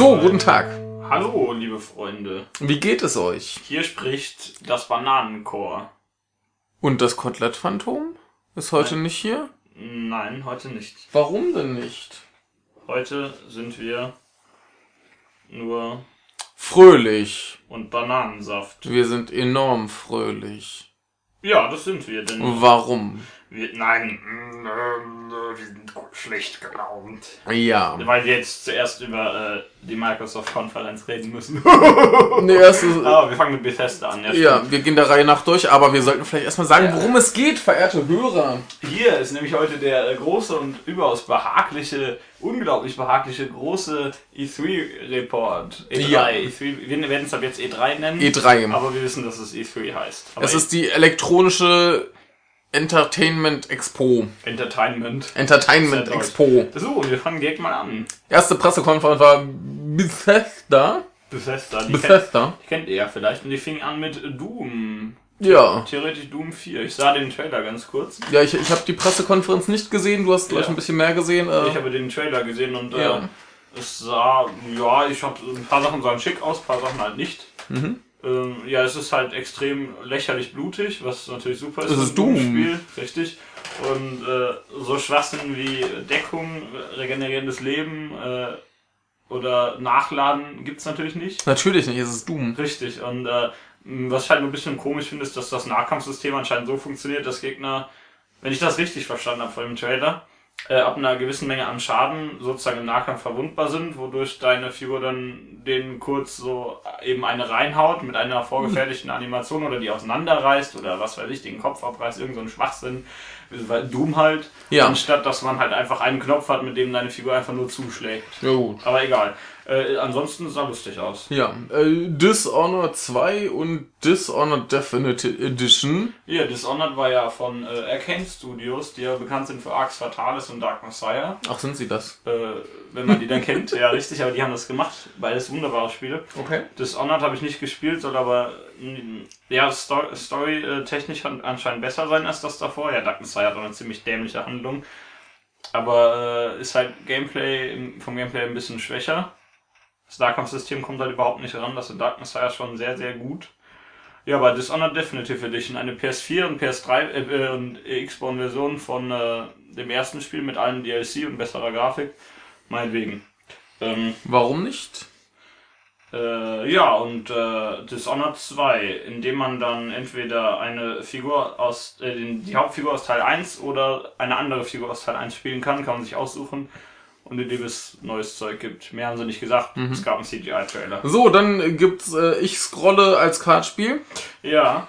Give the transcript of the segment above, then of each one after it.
So, guten Tag. Hallo, liebe Freunde. Wie geht es euch? Hier spricht das Bananenchor. Und das Kotelett-Phantom? Ist heute nicht hier? Nein, heute nicht. Warum denn nicht? Heute sind wir nur Fröhlich. und Bananensaft. Wir sind enorm fröhlich. Ja, das sind wir, denn Warum? Wir, nein, mm, äh, wir sind schlecht gelaunt. Ja. Weil wir jetzt zuerst über äh, die Microsoft-Konferenz reden müssen. Nee, erst ist, Aber wir fangen mit Bethesda an. ja, stimmt. wir gehen der Reihe nach durch, aber wir sollten vielleicht erstmal sagen, worum es geht, verehrte Hörer. Hier ist nämlich heute der äh, große und überaus behagliche, unglaublich behagliche große E3-Report. E3. Ja. E3. Wir werden es ab jetzt E3 nennen. E3. Aber wir wissen, dass es E3 heißt. Aber Es ist die elektronische Entertainment Expo. Entertainment. Entertainment deutsch. Expo. So, wir fangen direkt mal an. Erste Pressekonferenz war Bethesda. Bethesda. Die Bethesda. Kennt, kennt ihr ja vielleicht. Und die fing an mit Doom. Ja. Theoretisch Doom 4. Ich sah den Trailer ganz kurz. Ja, ich, ich habe die Pressekonferenz nicht gesehen. Du hast gleich Ja. ein bisschen mehr gesehen. Äh, Ich habe den Trailer gesehen und Ja. äh, es sah, ja, ich habe ein paar Sachen sahen schick aus, ein paar Sachen halt nicht. Mhm. Ähm, ja, es ist halt extrem lächerlich blutig, was natürlich super ist. Es für ist Doom. Doom-Spiel, richtig. Und äh, so Schwachsinn wie Deckung, regenerierendes Leben äh, oder Nachladen gibt's natürlich nicht. Natürlich nicht, es ist Doom. Richtig. Und äh, was ich halt nur ein bisschen komisch finde, ist, dass das Nahkampfsystem anscheinend so funktioniert, dass Gegner, wenn ich das richtig verstanden habe von dem Trailer, äh, ab einer gewissen Menge an Schaden sozusagen im Nahkampf verwundbar sind, wodurch deine Figur dann denen kurz so eben eine reinhaut mit einer vorgefertigten Animation oder die auseinanderreißt oder was weiß ich, den Kopf abreißt, irgend so ein Schwachsinn, weil Doom halt, Ja. anstatt dass man halt einfach einen Knopf hat, mit dem deine Figur einfach nur zuschlägt. Ja gut. Aber egal. Äh, ansonsten sah lustig aus. Ja, äh, Dishonored 2 und Dishonored Definitive Edition. Ja, Dishonored war ja von äh, Arcane Studios, die ja bekannt sind für Arx Fatalis und Dark Messiah. Ach, sind sie das? Äh, wenn man die dann kennt, ja richtig, aber die haben das gemacht. Beides wunderbare Spiele. Okay. Dishonored habe ich nicht gespielt, soll aber mh, ja, Sto Story-technisch an- anscheinend besser sein als das davor. Ja, Dark Messiah hat auch eine ziemlich dämliche Handlung. Aber äh, ist halt Gameplay vom Gameplay ein bisschen schwächer. Das Nahkampfsystem kommt halt überhaupt nicht ran. Das ist in Dark Messiah schon sehr, sehr gut. Ja, aber Dishonored Definitive Edition, eine PS4 und PS3 äh, und Xbox-Version von äh, dem ersten Spiel mit allen DLC und besserer Grafik. Meinetwegen. Ähm, Warum nicht? äh, ja, und äh, Dishonored 2, in dem man dann entweder eine Figur aus, äh, den, die Hauptfigur aus Teil 1 oder eine andere Figur aus Teil 1 spielen kann, kann man sich aussuchen. Und in dem es neues Zeug gibt. Mehr haben sie nicht gesagt. Es gab einen CGI-Trailer. So, dann gibt's äh, Ich scrolle als Kartenspiel. Ja,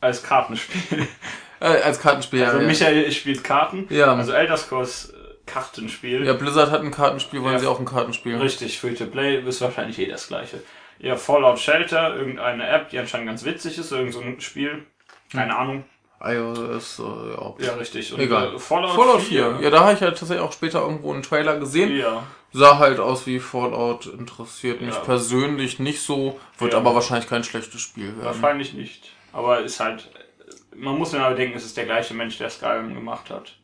als Kartenspiel. Äh, als Kartenspiel, Also ja. Michael spielt Karten. Ja. Also Elder Scrolls äh, Kartenspiel. ja, Blizzard hat ein Kartenspiel, wollen Ja. sie auch ein Kartenspiel. Richtig, Free to Play ist wahrscheinlich eh das gleiche. Ja, Fallout Shelter, irgendeine App, die anscheinend ganz witzig ist, irgend so ein Spiel. Keine Ahnung. iOS, äh, ja. Ja, richtig. Und, Egal. Äh, Fallout, Fallout 4. Ja, da habe ich halt tatsächlich auch später irgendwo einen Trailer gesehen. Ja. Sah halt aus wie Fallout, interessiert mich Ja. persönlich nicht so, wird Ja. aber wahrscheinlich kein schlechtes Spiel werden. Wahrscheinlich nicht. Aber ist halt. Man muss ja aber denken, es ist der gleiche Mensch, der Skyrim gemacht hat.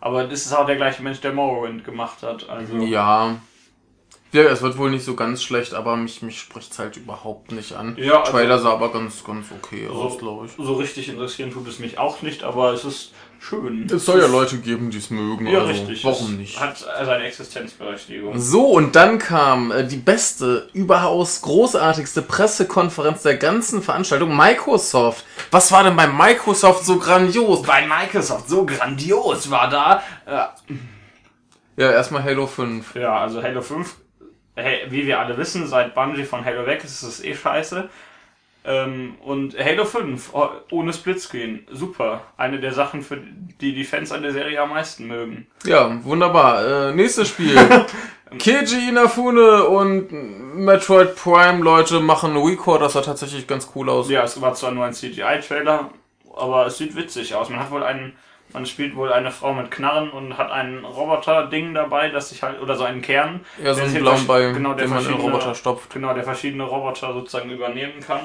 Aber das ist auch der gleiche Mensch, der Morrowind gemacht hat. Also. Ja. Ja, es wird wohl nicht so ganz schlecht, aber mich, mich spricht's halt überhaupt nicht an. Ja, also- Trailer sah aber ganz, ganz okay aus, glaube ich. So richtig interessieren tut es mich auch nicht, aber es ist schön. Es soll ja Leute geben, die es mögen, Ja, also richtig. warum es nicht? Hat seine Existenzberechtigung. So, und dann kam äh, die beste, überaus großartigste Pressekonferenz der ganzen Veranstaltung, Microsoft. Was war denn bei Microsoft so grandios? Bei Microsoft so grandios war da. Äh, Ja, erstmal Halo 5. Ja, also Halo 5, hey, wie wir alle wissen, seit Bungie von Halo weg ist, ist es eh scheiße. Ähm, und Halo 5 oh, ohne Splitscreen, super. Eine der Sachen, für die die Fans an der Serie am meisten mögen. Ja, wunderbar. Äh, nächstes Spiel. Keiji Inafune und Metroid Prime Leute machen Record, das sah tatsächlich ganz cool aus. Ja, es war zwar nur ein CGI-Trailer, aber es sieht witzig aus. Man hat wohl einen, man spielt wohl eine Frau mit Knarren und hat ein Roboter-Ding dabei, das sich halt, oder so einen Kern. Ja, so einen blauen Ball, genau, der den man in Roboter stopft. Genau, der verschiedene Roboter sozusagen übernehmen kann.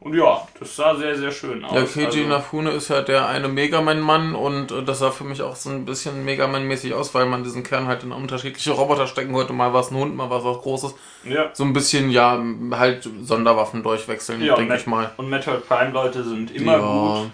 Und ja, das sah sehr, sehr schön aus. Ja, Keiji Also- Inafune ist ja der eine Megaman-Mann und äh, das sah für mich auch so ein bisschen Megaman-mäßig aus, weil man diesen Kern halt in unterschiedliche Roboter stecken wollte. Mal war es ein Hund, mal war es was Großes. ja. So ein bisschen, ja, halt Sonderwaffen durchwechseln, Ja, denke ich mal. Und Metroid Prime Leute sind immer ja, gut.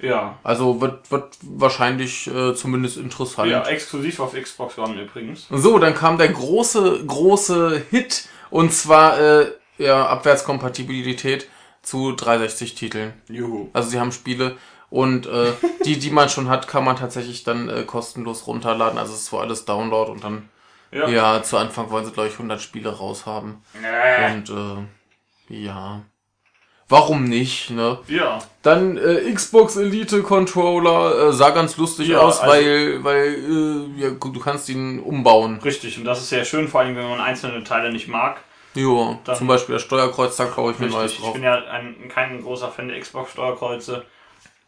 Ja. also wird, wird wahrscheinlich äh, zumindest interessant. Ja, exklusiv auf Xbox One übrigens. So, dann kam der große, große Hit und zwar äh, ja, Abwärtskompatibilität zu 360-Titeln. Juhu. Also sie haben Spiele und äh, die, die man schon hat, kann man tatsächlich dann äh, kostenlos runterladen. Also es ist zwar alles Download und dann, Ja. ja, zu Anfang wollen sie, glaube ich, 100 Spiele raushaben. Äh. Und äh, ja, warum nicht, ne? Ja. Dann äh, Xbox Elite Controller äh, sah ganz lustig Ja, aus, also- weil, weil äh, ja, gut, du kannst ihn umbauen. Richtig. Und das ist sehr schön, vor allem wenn man einzelne Teile nicht mag. Dann- zum Beispiel das Steuerkreuz, da kaufe ich mir neues Richtig. Ich drauf. bin ja ein, kein großer Fan der Xbox-Steuerkreuze.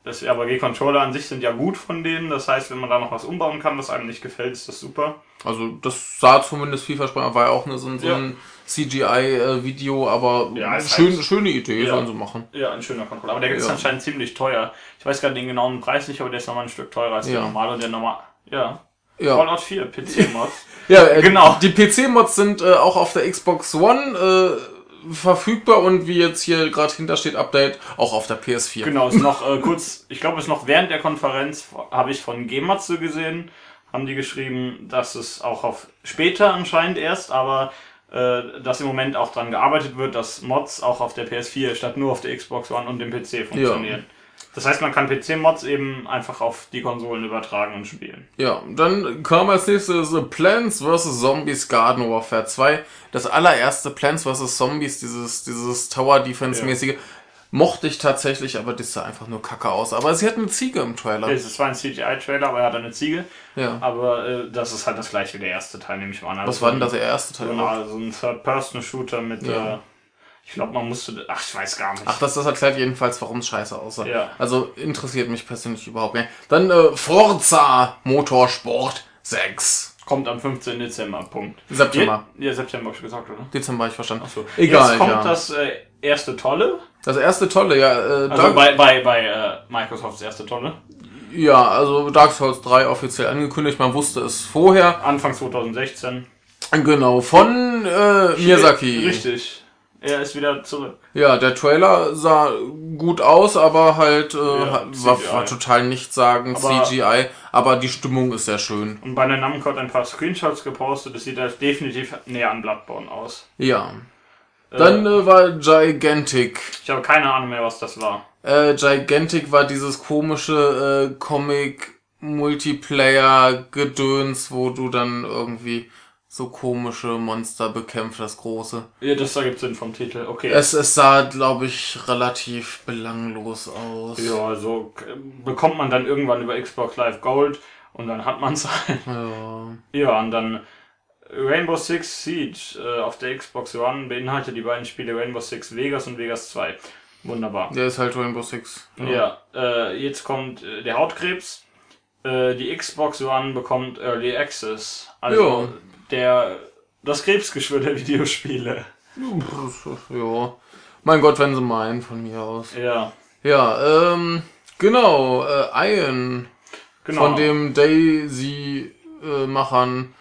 Das, aber G-Controller an sich sind ja gut von denen. Das heißt, wenn man da noch was umbauen kann, was einem nicht gefällt, ist das super. Also das sah zumindest vielversprechend, war ja auch eine, so ein, so Ja. ein CGI-Video, aber Ja, ist schön, halt- schöne Idee, Ja. sollen sie machen. Ja, ein schöner Controller. Aber der ist Ja. anscheinend ziemlich teuer. Ich weiß gerade den genauen Preis nicht, aber der ist nochmal ein Stück teurer als der Ja. normale. Und der normal. Ja. Ja, Fallout 4, PC-Mod. ja äh, Genau. Die PC-Mods sind äh, auch auf der Xbox One äh, verfügbar und wie jetzt hier gerade hinter steht, Update, auch auf der PS4. genau, ist noch äh, kurz, ich glaube, es ist noch während der Konferenz, habe ich von Gematsu gesehen, haben die geschrieben, dass es auch auf später anscheinend erst, aber äh, dass im Moment auch dran gearbeitet wird, dass Mods auch auf der PS4 statt nur auf der Xbox One und dem PC funktionieren. Das heißt, man kann PC-Mods eben einfach auf die Konsolen übertragen und spielen. Ja, dann kam als nächstes Plants vs. Zombies Garden Warfare 2. Das allererste Plants vs. Zombies, dieses, dieses Tower-Defense-mäßige, mochte ich tatsächlich, aber das sah einfach nur kacke aus. Aber sie hat eine Ziege im Trailer. Es war ein CGI-Trailer, aber er hat eine Ziege. Ja. Aber äh, das ist halt das gleiche wie der erste Teil, nehme ich mal an. Also Was war denn das erste Teil? Genau, so ein Third-Person-Shooter mit, Ja. äh, ich glaube, man musste, ach, ich weiß gar nicht. Ach, das, das erklärt jedenfalls, warum es scheiße aussah. Ja. Also interessiert mich persönlich überhaupt nicht. Dann äh, Forza Motorsport 6. Kommt am 15. Dezember, Punkt. September. Ja, September hab ich gesagt, oder? Dezember habe ich verstanden. So. Egal, Jetzt kommt ja. das äh, erste Tolle. Das erste Tolle, ja. Äh, Also Dark, bei, bei, bei äh, Microsofts erste Tolle. ja, also Dark Souls 3 offiziell angekündigt. Man wusste es vorher. Anfang 2016. Genau, von äh, Miyazaki. Richtig. Er ist wieder zurück. Ja, der Trailer sah gut aus, aber halt äh, Ja, war, war total nichtssagend, Aber- CGI. Aber die Stimmung ist sehr schön. Und bei der Namco hat ein paar Screenshots gepostet. Das sieht halt definitiv näher an Bloodborne aus. Ja. Dann äh, war Gigantic. Ich habe keine Ahnung mehr, was das war. Äh, Gigantic war dieses komische äh, Comic-Multiplayer-Gedöns, wo du dann irgendwie so komische Monster bekämpft, das große. Ja, das ergibt Sinn vom Titel. Okay. Es, es sah, glaube ich, relativ belanglos aus. Ja, also k- bekommt man dann irgendwann über Xbox Live Gold und dann hat man es halt. Ja. Ja, und dann Rainbow Six Siege äh, auf der Xbox One beinhaltet die beiden Spiele Rainbow Six Vegas und Vegas 2. Wunderbar. Der ist halt Rainbow Six. Ja, äh, jetzt kommt äh, der Hautkrebs. Äh, die Xbox One bekommt Early Access. Also Ja. der das Krebsgeschwür der Videospiele. Ja. Mein Gott, wenn sie meinen, von mir aus. Ja, Ja, ähm, genau, äh, Iron genau. von dem Daisy-Machern.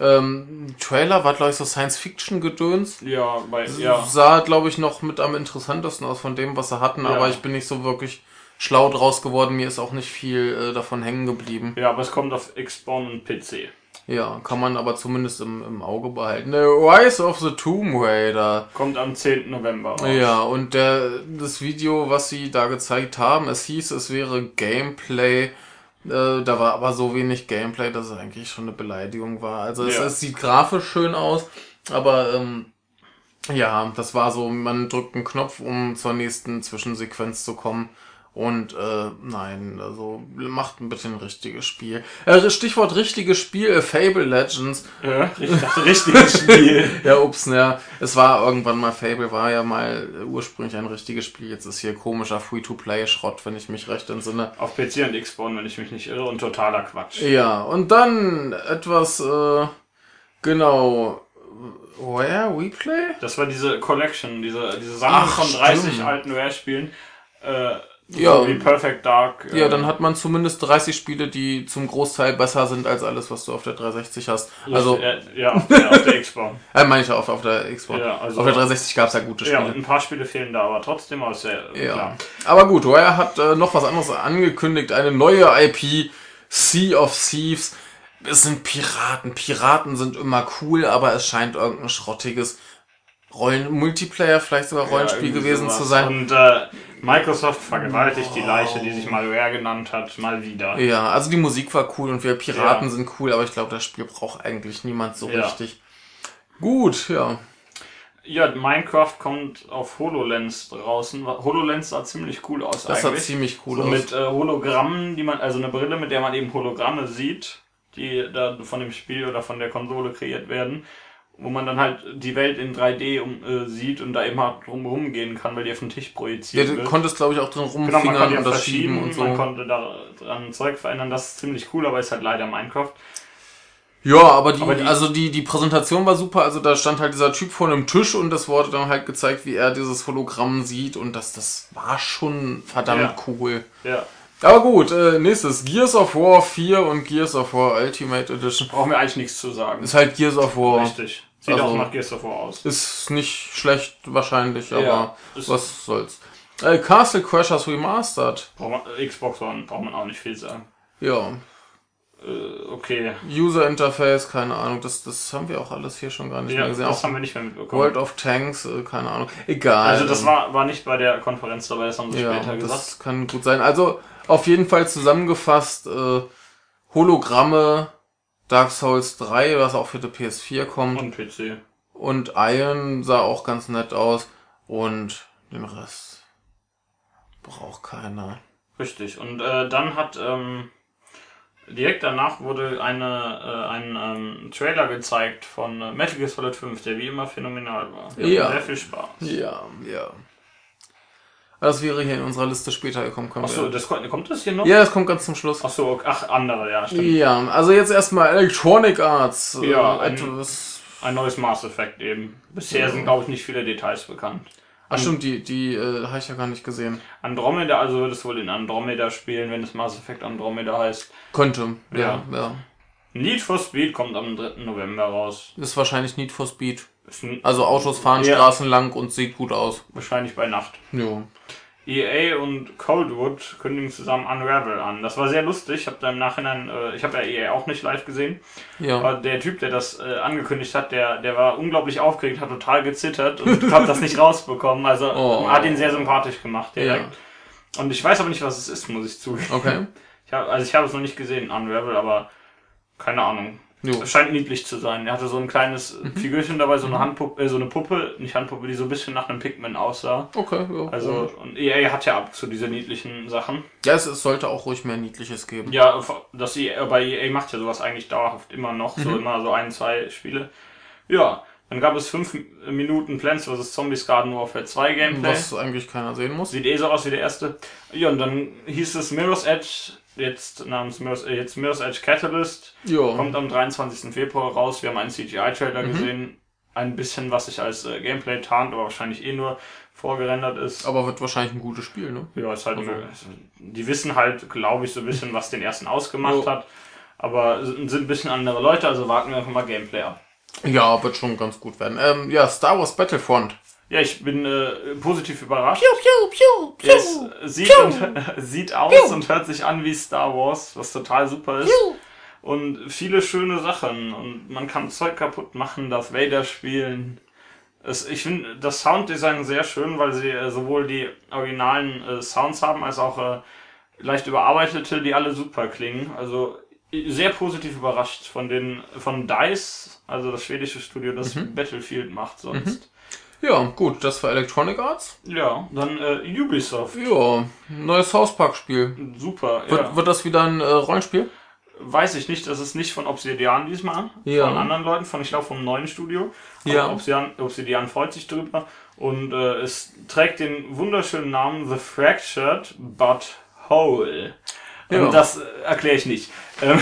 Ähm, Trailer war, glaube ich, so Science-Fiction-Gedöns. ja, bei ja. Sah, glaube ich, noch mit am interessantesten aus von dem, was sie hatten, Ja. aber ich bin nicht so wirklich schlau draus geworden. Mir ist auch nicht viel äh, davon hängen geblieben. Ja, aber es kommt auf Xbox und PC. Ja, kann man aber zumindest im, im Auge behalten. The Rise of the Tomb Raider. Kommt am 10. November raus. Ja, und der, das Video, was sie da gezeigt haben, es hieß, es wäre Gameplay. Äh, da war aber so wenig Gameplay, dass es eigentlich schon eine Beleidigung war. Also es, Ja. es sieht grafisch schön aus, aber ähm, ja, das war so, man drückt einen Knopf, um zur nächsten Zwischensequenz zu kommen. Und äh, nein, also macht ein bisschen ein richtiges Spiel. Äh, Stichwort richtiges Spiel, äh, Fable Legends. Ja, ich dachte, richtiges Spiel. Ja, ups, ja. Es war irgendwann mal Fable, war ja mal ursprünglich ein richtiges Spiel. Jetzt ist hier komischer Free-to-Play-Schrott, wenn ich mich recht entsinne. Auf PC und Xbox, wenn ich mich nicht irre, und totaler Quatsch. Ja, und dann etwas, äh, genau, Where We Play? Das war diese Collection, diese, diese Sammlung Ach, von 30 stimmt. alten Rare-Spielen. Äh, Ja. so wie Perfect Dark. Ja, äh, dann hat man zumindest 30 Spiele, die zum Großteil besser sind als alles, was du auf der 360 hast. Also, äh, ja, auf der, auf der Xbox. äh, meine ich auf, auf der Xbox. Ja, also- auf der 360 gab es ja gute ja, Spiele. ein paar Spiele fehlen da, aber trotzdem aus sehr Ja. klar. Aber gut, Rare hat äh, noch was anderes angekündigt. Eine neue IP, Sea of Thieves. Es sind Piraten. Piraten sind immer cool, aber es scheint irgendein schrottiges Rollen Multiplayer, vielleicht sogar Rollenspiel Ja, gewesen sowas. zu sein. Und äh, Microsoft vergewaltigt die Leiche, die sich mal Rare genannt hat, mal wieder. Ja, also die Musik war cool und wir Piraten Ja. sind cool, aber ich glaube, das Spiel braucht eigentlich niemand so Ja. richtig. Gut, ja. Ja, Minecraft kommt auf HoloLens draußen. HoloLens sah ziemlich cool aus Das sah eigentlich. ziemlich cool so aus. mit äh, Hologrammen, die man, also eine Brille, mit der man eben Hologramme sieht, die da von dem Spiel oder von der Konsole kreiert werden, wo man dann halt die Welt in 3D um, äh, sieht und da eben halt drumherum gehen kann, weil die auf den Tisch Ja, projiziert du wird. konntest, glaube ich, auch drin Genau, man rumfingern konnte ja und das verschieben, schieben und so. man konnte da dran Zeug verändern, das ist ziemlich cool, aber ist halt leider Minecraft. Ja, aber die, Aber die- also die, die Präsentation war super. Also da stand halt dieser Typ vor einem Tisch und das wurde dann halt gezeigt, wie er dieses Hologramm sieht und das, das war schon verdammt Ja. cool. Ja, Aber gut, äh, nächstes. Gears of War 4 und Gears of War Ultimate Edition. brauchen wir eigentlich nichts zu sagen. Ist halt Gears of War. Richtig. Sieht Also- auch nach Gears of War aus. Ist nicht schlecht wahrscheinlich, aber was soll's. Äh, Castle Crashers Remastered. Man, Xbox One braucht man auch nicht viel sagen. Ja. Äh, okay. User Interface, keine Ahnung. Das, das haben wir auch alles hier schon gar nicht Ja, mehr gesehen. das Auch haben wir nicht mehr mitbekommen. World of Tanks, äh, keine Ahnung. Egal. also das war, war nicht bei der Konferenz dabei, das haben sie Ja, später gesagt. das kann gut sein. Also auf jeden Fall zusammengefasst äh, Hologramme, Dark Souls 3, was auch für die PS4 kommt Und PC. und Iron sah auch ganz nett aus und den Rest braucht keiner. Richtig. Und äh, dann hat ähm, direkt danach wurde eine, äh, ein ähm, Trailer gezeigt von äh, Metal Gear Solid 5, der wie immer phänomenal war. Ja. Sehr viel Spaß. Ja, ja. Das wäre hier in unserer Liste später gekommen. Achso, das kommt, kommt das hier noch? ja, das kommt ganz zum Schluss. Achso, okay. ach, andere, ja, stimmt. Ja, also jetzt erstmal Electronic Arts. äh, Ja, ein- etwas. Ein neues Mass Effect eben. Bisher sind, glaube ich, nicht viele Details bekannt. Ach stimmt, die, die äh, habe ich ja gar nicht gesehen. Andromeda, also wird es wohl in Andromeda spielen, wenn es Mass Effect Andromeda heißt. Könnte, ja, Ja. ja. Need for Speed kommt am 3. November raus. Ist wahrscheinlich Need for Speed. Also Autos fahren Ja. Straßen lang und sieht gut aus. wahrscheinlich bei Nacht. Jo. EA und Coldwood kündigen zusammen Unravel an. Das war sehr lustig. Ich habe da im Nachhinein, äh, ich habe ja EA auch nicht live gesehen, Ja. aber der Typ, der das äh, angekündigt hat, der, der war unglaublich aufgeregt, hat total gezittert und hat das nicht rausbekommen. Also Oh. hat ihn sehr sympathisch gemacht direkt. Und ich weiß aber nicht, was es ist, muss ich zugeben. Okay. Ich hab, also ich habe es noch nicht gesehen, Unravel, aber keine Ahnung. Jo. Es scheint niedlich zu sein. Er hatte so ein kleines Mhm. Figürchen dabei, so eine Handpuppe, äh, so eine Puppe, nicht Handpuppe, die so ein bisschen nach einem Pikmin aussah. Okay, ja. Also, und EA hat ja ab zu diese niedlichen Sachen. ja, es, es sollte auch ruhig mehr Niedliches geben. Ja, das EA, bei EA macht ja sowas eigentlich dauerhaft immer noch, Mhm. so immer so ein, zwei Spiele. Ja, dann gab es fünf Minuten Plants vs. Zombies Garden Warfare 2 Gameplay. Was eigentlich keiner sehen muss. Sieht eh so aus wie der erste. Ja, und dann hieß es Mirror's Edge, jetzt namens Mirror's, äh, jetzt Mirror's Edge Catalyst. Ja. Kommt am 23. Februar raus. Wir haben einen CGI-Trailer Mhm. gesehen. Ein bisschen, was sich als äh, Gameplay tarnt, aber wahrscheinlich eh nur vorgerendert ist. Aber wird wahrscheinlich ein gutes Spiel, ne? Ja, ist halt Also- eine, die wissen halt, glaube ich, so ein bisschen, was den ersten ausgemacht Ja. hat. Aber sind sind ein bisschen andere Leute, also warten wir einfach mal Gameplay ab. Ja, wird schon ganz gut werden. Ähm, ja, Star Wars Battlefront. Ja, ich bin äh, positiv überrascht. piu, piu, Es sieht, und, sieht aus und hört sich an wie Star Wars, was total super ist. Und viele schöne Sachen. Und man kann Zeug kaputt machen, Darth Vader spielen. Es, ich finde das Sounddesign sehr schön, weil sie äh, sowohl die originalen äh, Sounds haben, als auch äh, leicht überarbeitete, die alle super klingen. Also sehr positiv überrascht von den von DICE, also das schwedische Studio, das Battlefield macht sonst. Ja, gut, das war Electronic Arts. Ja, dann äh, Ubisoft. Ja, neues South Park Spiel. Super. Wird, ja. wird das wieder ein äh, Rollenspiel? Weiß ich nicht, das ist nicht von Obsidian diesmal, Ja. von anderen Leuten, von ich glaube vom neuen Studio. Aber Ja. Obsidian, Obsidian freut sich drüber und äh, es trägt den wunderschönen Namen The Fractured But Whole. Ja. Und das äh, erkläre ich nicht. Ähm,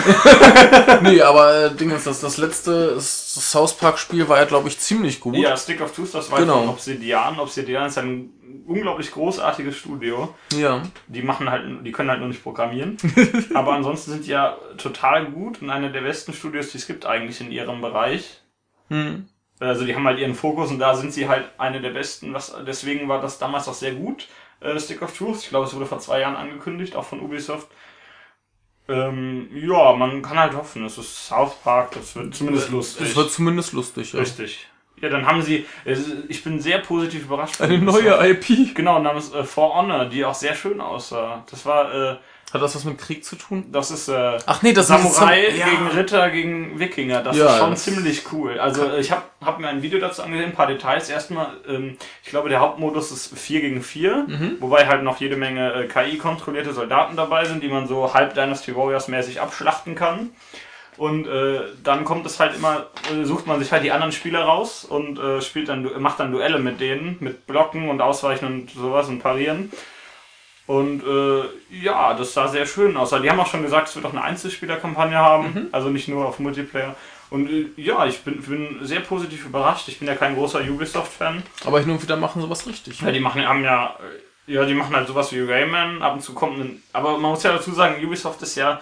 nee, aber äh, Ding ist, das, das letzte das South Park Spiel war ja, glaube ich, ziemlich gut. ja, Stick of Truth, das war Genau. von Obsidian. Obsidian ist ein unglaublich großartiges Studio. Ja. Die machen halt, die können halt nur nicht programmieren. Aber ansonsten sind die ja total gut und eine der besten Studios, die es gibt eigentlich in ihrem Bereich. Hm. Also die haben halt ihren Fokus und da sind sie halt eine der besten. Was, deswegen war das damals auch sehr gut, äh, Stick of Truth. Ich glaube, es wurde vor zwei Jahren angekündigt, auch von Ubisoft. Ähm, ja, man kann halt hoffen, es ist South Park, das wird zumindest lustig. Das wird zumindest lustig, ja. Richtig. Ja, dann haben sie, es- ich bin sehr positiv überrascht. Eine neue IP. Genau, namens äh, For Honor, die auch sehr schön aussah. Das war, äh, Hat das was mit Krieg zu tun? das ist äh, Ach nee, das Samurai ist ja. gegen Ritter gegen Wikinger. Das Ja, ist schon das- ziemlich cool. Also ich habe hab mir ein Video dazu angesehen, ein paar Details. Erstmal, ähm, ich glaube, der Hauptmodus ist 4 gegen 4, Mhm. wobei halt noch jede Menge äh, KI-kontrollierte Soldaten dabei sind, die man so halb Dynasty Warriors mäßig abschlachten kann. Und äh, dann kommt es halt immer, äh, sucht man sich halt die anderen Spieler raus und äh, spielt dann, macht dann Duelle mit denen, mit Blocken und Ausweichen und sowas und Parieren. Und äh, ja, das sah sehr schön aus. Die haben auch schon gesagt, es wird auch eine Einzelspielerkampagne haben, also nicht nur auf Multiplayer. Und äh, ja, ich bin, bin sehr positiv überrascht. Ich bin ja kein großer Ubisoft-Fan. Aber hin und wieder machen sie was richtig. Ja, die machen haben ja, ja, die machen halt sowas wie Rayman. Ab und zu kommt ein, aber man muss ja dazu sagen, Ubisoft ist ja,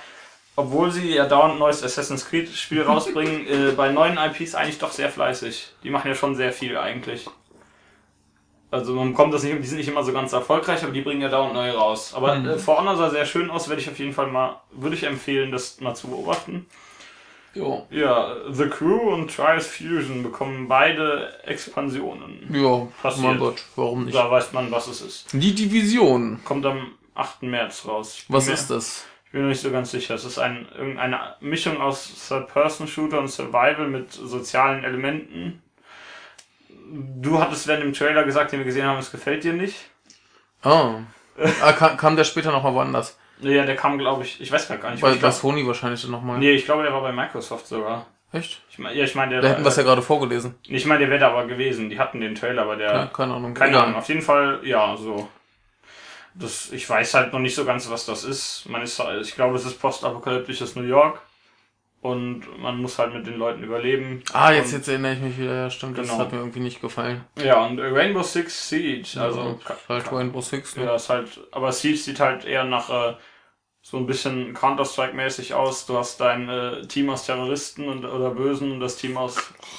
obwohl sie ja dauernd ein neues Assassin's Creed Spiel rausbringen, äh, bei neuen IPs eigentlich doch sehr fleißig. Die machen ja schon sehr viel eigentlich. Also man kommt das nicht, die sind nicht immer so ganz erfolgreich, aber die bringen ja dauernd neue raus. Aber äh, For Honor sah sehr schön aus, werde ich auf jeden Fall mal, würde ich empfehlen, das mal zu beobachten. Jo. Ja, The Crew und Trials Fusion bekommen beide Expansionen. Ja, Passiert. mein Gott, warum nicht? Da weiß man, was es ist. Die Division. Kommt am 8. März raus. Was mir- ist das? Ich bin mir nicht so ganz sicher. Es ist ein, irgendeine Mischung aus Third-Person-Shooter und Survival mit sozialen Elementen. Du hattest während dem Trailer gesagt, den wir gesehen haben, es gefällt dir nicht. Ah. ah kam, kam der später nochmal woanders? Ja, der kam, glaube ich, ich weiß gar nicht. Bei, bei glaub, Sony wahrscheinlich nochmal. nee, ich glaube, der war bei Microsoft sogar. Echt? Ich mein, ja, ich meine, der, Da hätten wir es ja äh, gerade vorgelesen. ich meine, der wäre da aber gewesen. Die hatten den Trailer, aber der, Ja, keine Ahnung. Keine Egal. Ahnung, auf jeden Fall, ja, so. Das, ich weiß halt noch nicht so ganz, was das ist. Man ist, ich glaube, es ist postapokalyptisches New York. Und man muss halt mit den Leuten überleben. Ah, jetzt, und, jetzt erinnere ich mich wieder. Ja, stimmt. Das Genau. hat mir irgendwie nicht gefallen. Ja, und Rainbow Six Siege, also. ja, halt Rainbow Six. Ne? ja, ist halt, aber Siege sieht halt eher nach, äh, so ein bisschen Counter-Strike-mäßig aus. Du hast dein äh, Team aus Terroristen und, oder Bösen und das Team aus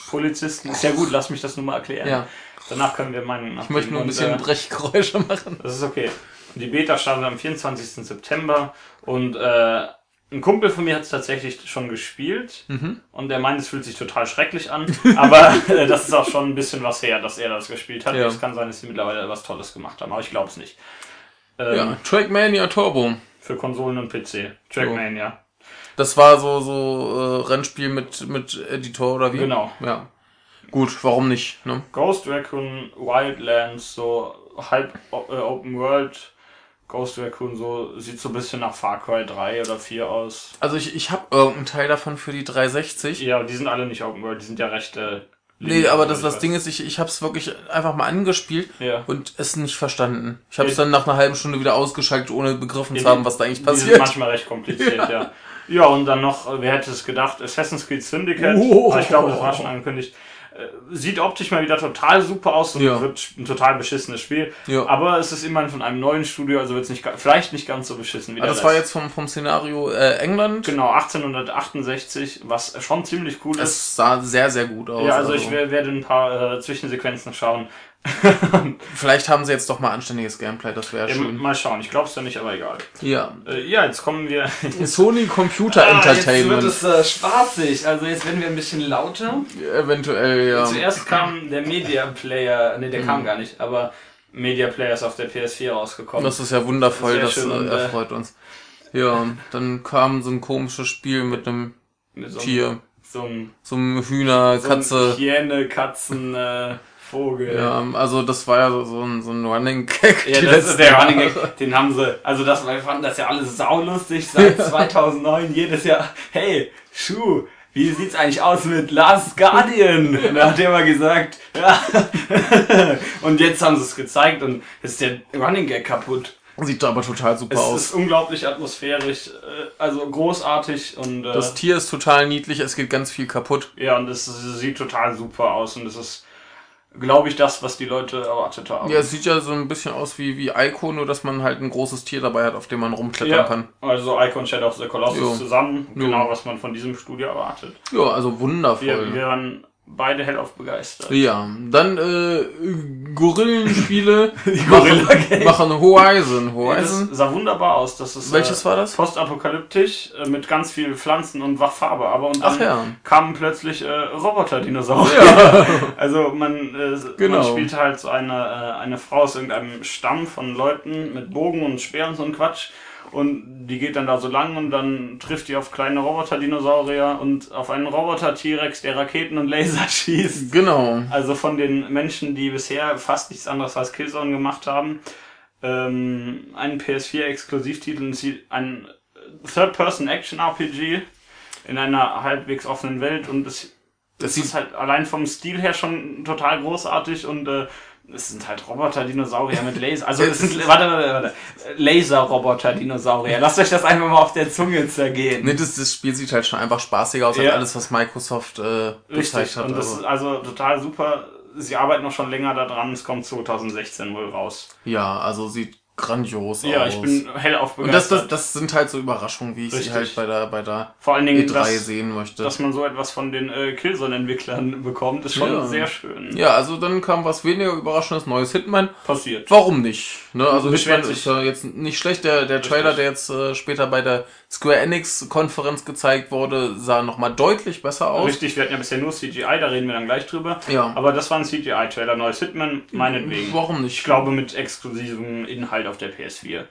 Polizisten. Ist ja gut, lass mich das nur mal erklären. Ja. Danach können wir Meinungen Ich möchte nur ein Und, bisschen äh, Brechgeräusche machen. Das ist okay. Die Beta startet am 24. September und äh, ein Kumpel von mir hat es tatsächlich schon gespielt Mhm. und der meint, es fühlt sich total schrecklich an, aber äh, das ist auch schon ein bisschen was her, dass er das gespielt hat. Ja. Es kann sein, dass sie mittlerweile was Tolles gemacht haben, aber ich glaube es nicht. Ähm, Ja, Trackmania Turbo. Für Konsolen und PC. Trackmania. Das war so so äh, Rennspiel mit mit Editor oder wie? Genau. Ja. Gut, warum nicht? Ne? Ghost Recon Wildlands, so halb äh, Open World. Ghost Recon so sieht so ein bisschen nach Far Cry 3 oder 4 aus. Also ich ich habe irgendeinen Teil davon für die 360. Ja, die sind alle nicht Open World, die sind ja recht. Äh, Nee, aber das, das. Ding ist, ich, ich habe es wirklich einfach mal angespielt Ja. und es nicht verstanden. Ich habe es Ja. dann nach einer halben Stunde wieder ausgeschaltet, ohne begriffen zu Ja, haben, was da eigentlich Die sind passiert. manchmal recht kompliziert, ja. ja. und dann noch, wer hätte es gedacht, Assassin's Creed Syndicate. Oh. Aber ich glaube, das war schon angekündigt. Äh, Sieht optisch mal wieder total super aus und Ja. wird ein total beschissenes Spiel. Ja. Aber es ist immerhin von einem neuen Studio, also wird es nicht, vielleicht nicht ganz so beschissen wie der das war jetzt vom, vom Szenario äh, England. Genau, 1868, was schon ziemlich cool ist. Es sah sehr, sehr gut aus. Ja, also ich wer- werde ein paar äh, Zwischensequenzen schauen. Vielleicht haben sie jetzt doch mal anständiges Gameplay, das wäre schön. Mal schauen, ich glaube es ja nicht, aber egal. Ja. Äh, ja, jetzt kommen wir. Sony Computer Ah, Entertainment. Jetzt wird es äh, spaßig. Also jetzt werden wir ein bisschen lauter. Eventuell, ja. Zuerst kam der Media Player, ne, der kam gar nicht, aber Media Player ist auf der PS4 rausgekommen. Das ist ja wundervoll, das, schön und, äh, äh, erfreut uns. Ja, dann kam so ein komisches Spiel mit einem Mit so Tier, So ein, so einem Hühner, so ein Katze. Hyäne, Katzen, äh, Vogel. Ja, also das war ja so, so ein, so ein Running Gag. Ja, das ist der Jahre. Running Gag, den haben sie, also das, wir fanden das ja alles saulustig seit 2009, jedes Jahr, hey, Schuh, wie sieht's eigentlich aus mit Last Guardian? Und da hat er mal gesagt, ja. und jetzt haben sie es gezeigt und ist der Running Gag kaputt. Sieht aber total super Es aus. ist unglaublich atmosphärisch, äh, also großartig und äh, Das Tier ist total niedlich, es geht ganz viel kaputt. ja, und es sieht total super aus und es ist, glaube ich, das, was die Leute erwartet haben. Ja, es sieht ja so ein bisschen aus wie, wie Ico, nur dass man halt ein großes Tier dabei hat, auf dem man rumklettern Ja, kann. also Icon Shadow of the Colossus Jo. zusammen, Jo. genau was man von diesem Studio erwartet. Ja, also wundervoll. Wir, waren beide hellauf begeistert. Ja, dann äh, Gorillenspiele Gorilla machen, machen Horizon. Das Horizon? sah wunderbar aus. Das ist, Welches äh, war das? Postapokalyptisch äh, mit ganz viel Pflanzen und Wachfarbe. Aber und dann Ach ja. kamen plötzlich äh, Roboter-Dinosaurier. Also man, äh, Genau. man spielte halt so eine, äh, eine Frau aus irgendeinem Stamm von Leuten mit Bogen und Speer und so ein Quatsch. Und die geht dann da so lang und dann trifft die auf kleine Roboter-Dinosaurier und auf einen Roboter-T-Rex, der Raketen und Laser schießt. Genau. Also von den Menschen, die bisher fast nichts anderes als Killzone gemacht haben, ähm, ein PS4-Exklusivtitel, ein Third-Person-Action-RPG in einer halbwegs offenen Welt und es, Das sieht- ist halt allein vom Stil her schon total großartig und äh, es sind halt Roboter-Dinosaurier mit Laser. Also es sind, warte, warte, warte. Laser-Roboter-Dinosaurier. Lasst euch das einfach mal auf der Zunge zergehen. Nee, das, das Spiel sieht halt schon einfach spaßiger aus als Ja. alles, was Microsoft äh, gezeigt hat. Und das Also, ist also total super. Sie arbeiten noch schon länger daran. Es kommt 2016 wohl raus. ja, also sieht grandios Ja, aus. ich bin hellauf Und das, begeistert. das, das sind halt so Überraschungen, wie ich Richtig. sie halt bei der, bei der Vor allen Dingen, E3 dass, sehen möchte. dass man so etwas von den äh, Killzone-Entwicklern bekommt, ist schon Ja. sehr schön. ja, also dann kam was weniger Überraschendes, neues Hitman. Passiert. Warum nicht? Ne? Also Hitman sich. ist ja jetzt nicht schlecht. Der, der Trailer, der jetzt äh, später bei der Square Enix Konferenz gezeigt wurde, sah nochmal deutlich besser aus. Richtig, wir hatten ja bisher nur CGI, da reden wir dann gleich drüber. Ja. Aber das war ein CGI-Trailer, neues Hitman, meinetwegen. Warum nicht? Ich glaube mit exklusivem Inhalt auf der PS4.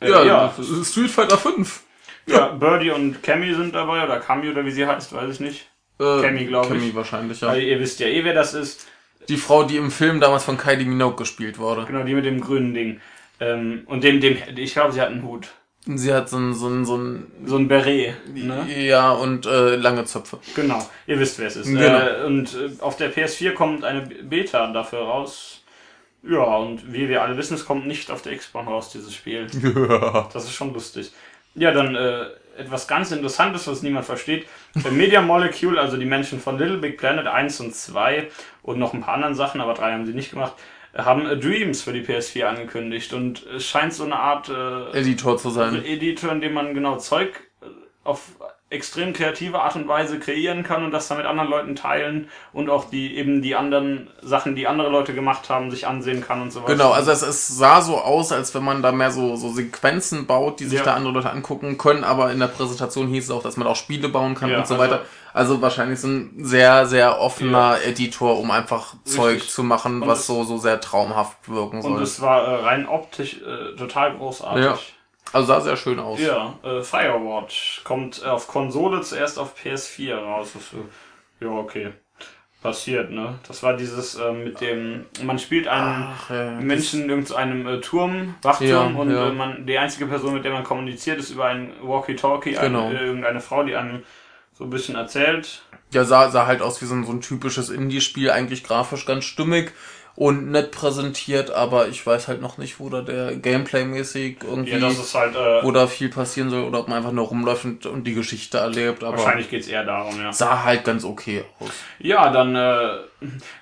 Äh, Ja, ja, Street Fighter 5. ja, Birdie und Cammy sind dabei, oder Cammy oder wie sie heißt, weiß ich nicht. Äh, Cammy, glaub ich. Cammy wahrscheinlich, ja. Weil ihr wisst ja eh, wer das ist. Die Frau, die im Film damals von Kylie Minogue gespielt wurde. Genau, die mit dem grünen Ding. Ähm, und dem, dem, ich glaube, sie hat einen Hut. Sie hat so ein, so ein, so ein So ein Beret. Ne? ja, und äh, lange Zöpfe. Genau, ihr wisst, wer es ist. Genau. Äh, und äh, auf der PS4 kommt eine Beta dafür raus. Ja, und wie wir alle wissen, es kommt nicht auf der Xbox raus, dieses Spiel. Das ist schon lustig. Ja, dann äh, etwas ganz Interessantes, was niemand versteht. Media Molecule, also die Menschen von Little Big Planet 1 und 2 und noch ein paar anderen Sachen, aber drei haben sie nicht gemacht, haben äh, Dreams für die PS4 angekündigt. Und es scheint so eine Art äh, Editor zu sein. Editor, in dem man genau Zeug äh, auf extrem kreative Art und Weise kreieren kann und das dann mit anderen Leuten teilen und auch die eben die anderen Sachen, die andere Leute gemacht haben, sich ansehen kann und so weiter. Genau, also es, es sah so aus, als wenn man da mehr so, so Sequenzen baut, die sich Ja. da andere Leute angucken können, aber in der Präsentation hieß es auch, dass man auch Spiele bauen kann Ja, und so also- weiter. Also wahrscheinlich so ein sehr, sehr offener Editor, um einfach Zeug Richtig. zu machen, Und was so, so sehr traumhaft wirken und soll. es war äh, rein optisch äh, total großartig. Also sah sehr schön aus. Ja, äh, Firewatch kommt auf Konsole zuerst auf PS4 raus. Das, äh, ja, okay. Passiert, ne? Das war dieses äh, mit dem, man spielt einen Ach, ja, Menschen in irgendeinem äh, Turm, Wachturm Ja, und ja. Äh, man, die einzige Person, mit der man kommuniziert, ist über ein Walkie-Talkie, Genau. eine, äh, irgendeine Frau, die einem so ein bisschen erzählt. Ja, sah, sah halt aus wie so ein, so ein typisches Indie-Spiel, eigentlich grafisch ganz stimmig und nett präsentiert, aber ich weiß halt noch nicht, wo da der Gameplay-mäßig irgendwie, Ja, halt, äh, wo da viel passieren soll oder ob man einfach nur rumläuft und, und die Geschichte erlebt, aber wahrscheinlich geht's eher darum, ja. sah halt ganz okay aus. Ja, dann, äh,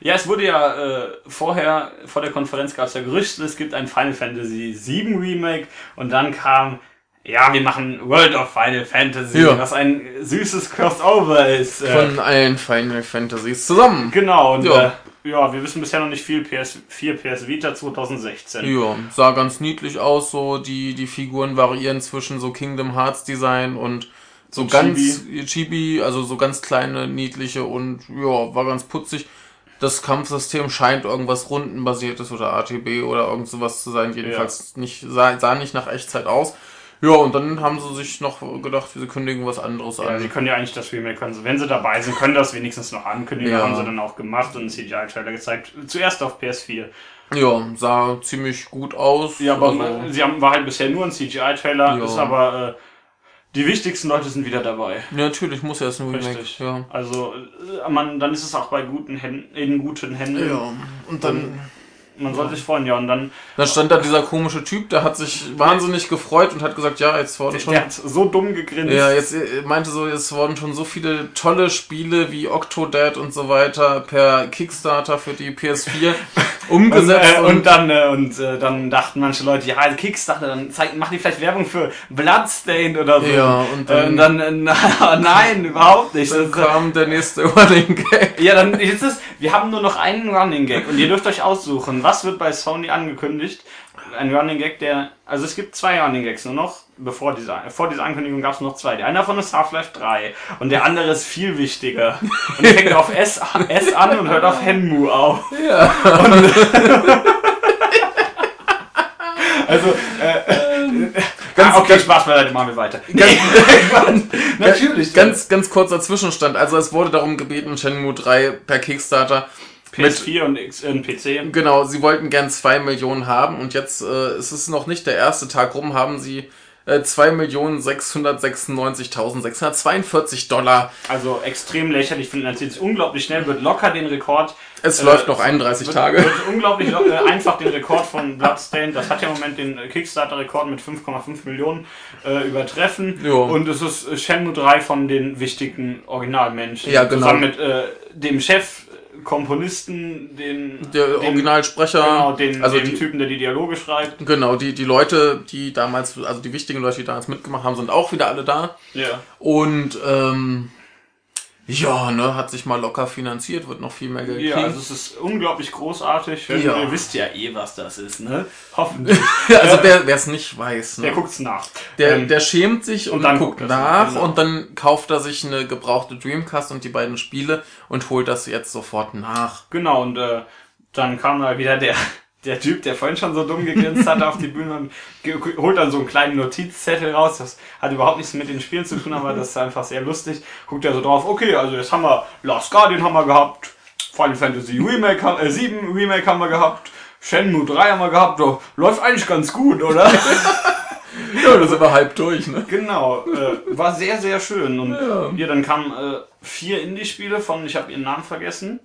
ja, es wurde ja äh, vorher, vor der Konferenz gab es ja Gerüchte, es gibt ein Final Fantasy VII Remake und dann kam, ja, wir machen World of Final Fantasy, Ja. was ein süßes Crossover ist. Äh, Von allen Final Fantasies zusammen. genau, und ja. Äh, ja, wir wissen bisher noch nicht viel, PS4, PS Vita 2016. Ja, sah ganz niedlich aus, so die, die Figuren variieren zwischen so Kingdom Hearts Design und so Und ganz Chibi, also so ganz kleine, niedliche und ja, war ganz putzig. Das Kampfsystem scheint irgendwas rundenbasiertes oder ATB oder irgend sowas zu sein. Jedenfalls nicht, sah, sah nicht nach Echtzeit aus. Ja, und dann haben sie sich noch gedacht, sie kündigen was anderes Ja, an. sie können ja eigentlich das Remake, können sie, wenn sie dabei sind, können das wenigstens noch ankündigen. Ja. Haben sie dann auch gemacht und einen CGI-Trailer gezeigt. Zuerst auf PS4. Ja, sah ziemlich gut aus. Ja, aber Also- sie haben, war halt bisher nur ein CGI-Trailer, Ja. ist aber äh, die wichtigsten Leute sind wieder dabei. Ja, natürlich muss ja es ein Remake. Richtig. Ja. Also äh, man, dann ist es auch bei guten Händen, in guten Händen. ja. Und dann man soll sich freuen, ja. Und dann, Dann stand da dieser komische Typ, der hat sich wahnsinnig gefreut und hat gesagt, ja, jetzt wurden schon. der hat so dumm gegrinst. Ja, jetzt äh, meinte so, es wurden schon so viele tolle Spiele wie Octodad und so weiter per Kickstarter für die PS4 Und, umgesetzt. äh, und dann äh, und äh, dann dachten manche Leute, ja, Kickstarter, dann zeig, machen die vielleicht Werbung für Bloodstained oder so. Ja, und Äh, dann- und dann äh, na, nein, überhaupt nicht. dann Das, kam der nächste Running Gag. ja, dann jetzt ist, wir haben nur noch einen Running Gag und ihr dürft euch aussuchen, was wird bei Sony angekündigt? Ein Running Gag, der, also es gibt zwei Running Gags nur noch. Bevor dieser, vor dieser Ankündigung gab es noch zwei. Der eine davon ist Half-Life 3 und der andere ist viel wichtiger. Und der fängt auf S, S an und hört auf Henmu auf. Ja. Also, äh, Ganz- ah, okay, ganz- Spaß beiseite, machen wir weiter. Ganz, Natürlich. ganz, ganz kurzer Zwischenstand. Also es wurde darum gebeten, Shenmue 3 per Kickstarter PS4 und X, äh, PC. Genau, sie wollten gern zwei Millionen haben und jetzt äh, es ist noch nicht der erste Tag rum, haben sie äh, 2.696.642 Dollar. Also extrem lächerlich finanziert. Unglaublich schnell, wird locker den Rekord. Es Äh, läuft noch 31 wird, Tage. Wird unglaublich äh, einfach den Rekord von Bloodstained, das hat ja im Moment den Kickstarter-Rekord mit 5,5 Millionen äh, übertreffen. Jo. Und es ist Shenmue 3 von den wichtigen Originalmenschen. Ja, genau. Zusammen mit äh, dem Chef, Komponisten, den, Der den, Originalsprecher, Genau, den, also dem die, Typen, der die Dialoge schreibt. genau, die, die Leute, die damals, also die wichtigen Leute, die damals mitgemacht haben, sind auch wieder alle da. Ja. Und ähm, ja, ne, hat sich mal locker finanziert, wird noch viel mehr Geld Ja, also es ist unglaublich großartig. Ja. Ihr wisst ja eh, was das ist, ne? Hoffentlich. also wer es nicht weiß, ne? Der guckt's nach. Der, Ähm, der schämt sich und, und dann guckt nach genau. und dann kauft er sich eine gebrauchte Dreamcast und die beiden Spiele und holt das jetzt sofort nach. Genau, und äh, dann kam da wieder der, der Typ, der vorhin schon so dumm gegrinst hat, auf die Bühne holt dann so einen kleinen Notizzettel raus. Das hat überhaupt nichts mit den Spielen zu tun, aber das ist einfach sehr lustig. Guckt er so drauf, okay, also jetzt haben wir Last Guardian haben wir gehabt, Final Fantasy Remake, äh, 7 Remake haben wir gehabt, Shenmue 3 haben wir gehabt, doch, läuft eigentlich ganz gut, oder? Ja, da sind wir halb durch, ne? Genau, äh, war sehr, sehr schön. Und Ja. ja, dann kamen äh, vier Indie-Spiele von, ich habe ihren Namen vergessen.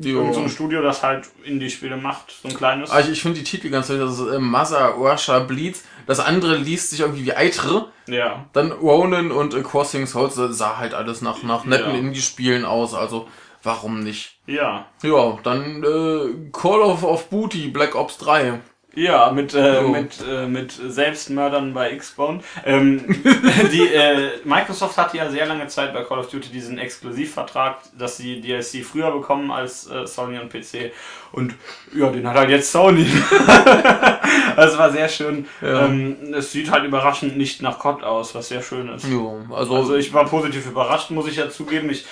Jo. Irgend so ein Studio, das halt Indie-Spiele macht, so ein kleines. Also ich finde die Titel ganz toll. Das ist äh, Mother Russia Bleeds. Das andere liest sich irgendwie wie Eitre. ja. Dann Ronan und äh, Crossing Souls das sah halt alles nach, nach netten Ja. Indie-Spielen aus. Also warum nicht? Ja. Ja, dann äh, Call of, of Booty, Black Ops 3. Ja, mit, äh, Jo. mit, äh, mit Selbstmördern bei X-Bone. Ähm, die, äh, Microsoft hatte ja sehr lange Zeit bei Call of Duty diesen Exklusivvertrag, dass sie DLC früher bekommen als äh, Sony und PC. Und ja, den hat halt jetzt Sony. das war sehr schön. Ja. Ähm, es sieht halt überraschend nicht nach COD aus, was sehr schön ist. Jo, also, Also ich war positiv überrascht, muss ich ja zugeben. Ich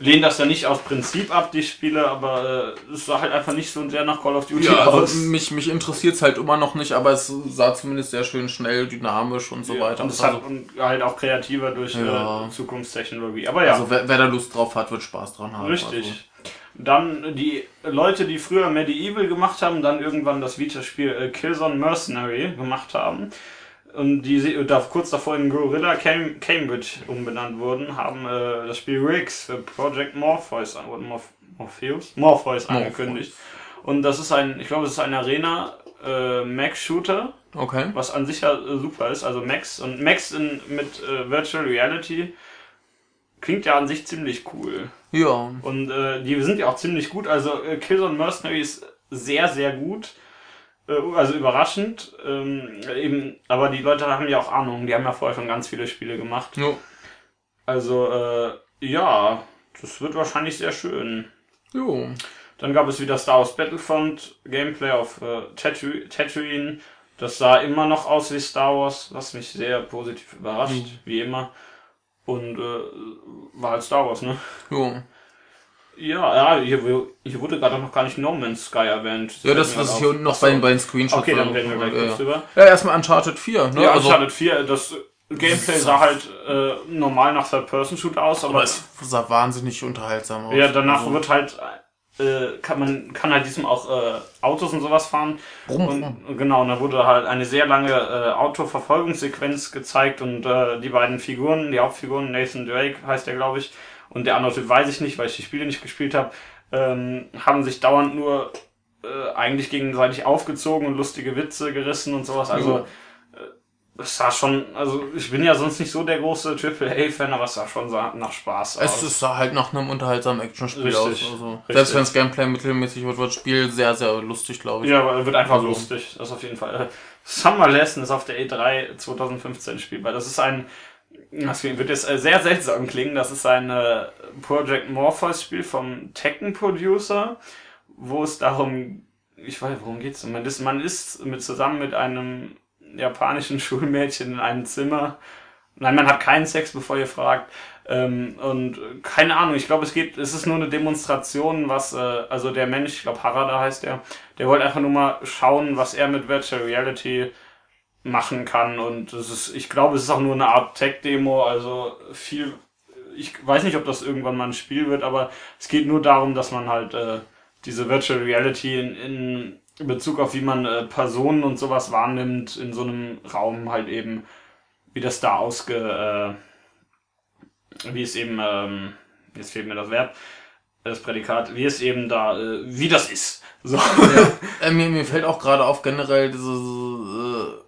lehne das ja nicht aus Prinzip ab, die Spiele, aber äh, es sah halt einfach nicht so sehr nach Call of Duty ja, also aus. mich, mich interessiert es halt immer noch nicht, aber es sah zumindest sehr schön schnell, dynamisch und so Ja, weiter. Und es also, hat und halt auch kreativer durch Ja. äh, Zukunftstechnologie. Aber ja, also wer, wer da Lust drauf hat, wird Spaß dran haben. richtig. Also. Dann die Leute, die früher Medieval gemacht haben, dann irgendwann das Vita-Spiel äh, Killzone Mercenary gemacht haben und die kurz davor in Gorilla Cam Cambridge umbenannt wurden, haben äh, das Spiel Riggs für Project Morpheus oder Morph Morpheus? Morpheus angekündigt. Und das ist ein, ich glaube, es ist ein Arena äh, Mac-Shooter, Okay. was an sich ja äh, super ist. Also Max und Max in, mit äh, Virtual Reality klingt ja an sich ziemlich cool. Ja. Und äh, die sind ja auch ziemlich gut. Also äh, Killzone Mercenary ist sehr, sehr gut. Äh, also überraschend. Ähm, eben, aber die Leute haben ja auch Ahnung. Die haben ja vorher schon ganz viele Spiele gemacht. Jo. Also, äh, ja, das wird wahrscheinlich sehr schön. Jo. Dann gab es wieder Star Wars Battlefront Gameplay auf äh, Tatoo- Tatooine. Das sah immer noch aus wie Star Wars, was mich sehr positiv überrascht, Mhm. wie immer. Und äh, war halt Star Wars, ne? Jo. Ja, ja, hier, hier wurde gerade noch gar nicht No Man's Sky erwähnt. Ja, das, mir das ist grad hier unten noch bei, den- bei den Screenshots. Okay, dann reden wir gleich ja, kurz ja. drüber. ja, erstmal Uncharted 4, ne? Ja, also, Uncharted 4, das Gameplay sah halt äh, normal nach Third-Person-Shooter aus, aber, aber es sah wahnsinnig unterhaltsam aus. ja, danach also, wird halt, äh, kann man kann halt diesem auch äh, Autos und sowas fahren. Rum, Und rum. genau, und da wurde halt eine sehr lange äh, Autoverfolgungssequenz gezeigt und äh, die beiden Figuren, die Hauptfiguren, Nathan Drake heißt der, glaube ich, und der andere Typ weiß ich nicht, weil ich die Spiele nicht gespielt habe, ähm, haben sich dauernd nur äh, eigentlich gegenseitig aufgezogen und lustige Witze gerissen und sowas. Also äh, es sah schon, also ich bin ja sonst nicht so der große AAA-Fan, aber es sah schon nach Spaß Es aus. ist sah halt nach einem unterhaltsamen Actionspiel aus. Also, selbst wenn das Gameplay mittelmäßig wird, wird das Spiel sehr, sehr lustig, glaube ich. Ja, aber wird einfach Also- lustig. Das auf jeden Fall. Äh, Summer Lesson ist auf der E3 2015 spielbar. Das ist ein, das wird jetzt äh, sehr seltsam klingen, das ist ein äh, Project Morpheus Spiel vom Tekken Producer, wo es darum, ich weiß, worum geht's? Man ist, man ist mit, zusammen mit einem japanischen Schulmädchen in einem Zimmer. Nein, man hat keinen Sex, bevor ihr fragt. Ähm, und keine Ahnung, ich glaube, es geht, es ist nur eine Demonstration, was, äh, also der Mensch, ich glaube Harada heißt der, der wollte einfach nur mal schauen, was er mit Virtual Reality machen kann. Und es ist, ich glaube, es ist auch nur eine Art Tech-Demo, also viel, ich weiß nicht, ob das irgendwann mal ein Spiel wird, aber es geht nur darum, dass man halt äh, diese Virtual Reality in, in Bezug auf wie man äh, Personen und sowas wahrnimmt in so einem Raum halt eben, wie das da ausge, äh, wie es eben, ähm, jetzt fehlt mir das Verb, das Prädikat, wie es eben da, äh, wie das ist. So. Äh, mir, mir fällt auch gerade auf, generell dieses äh,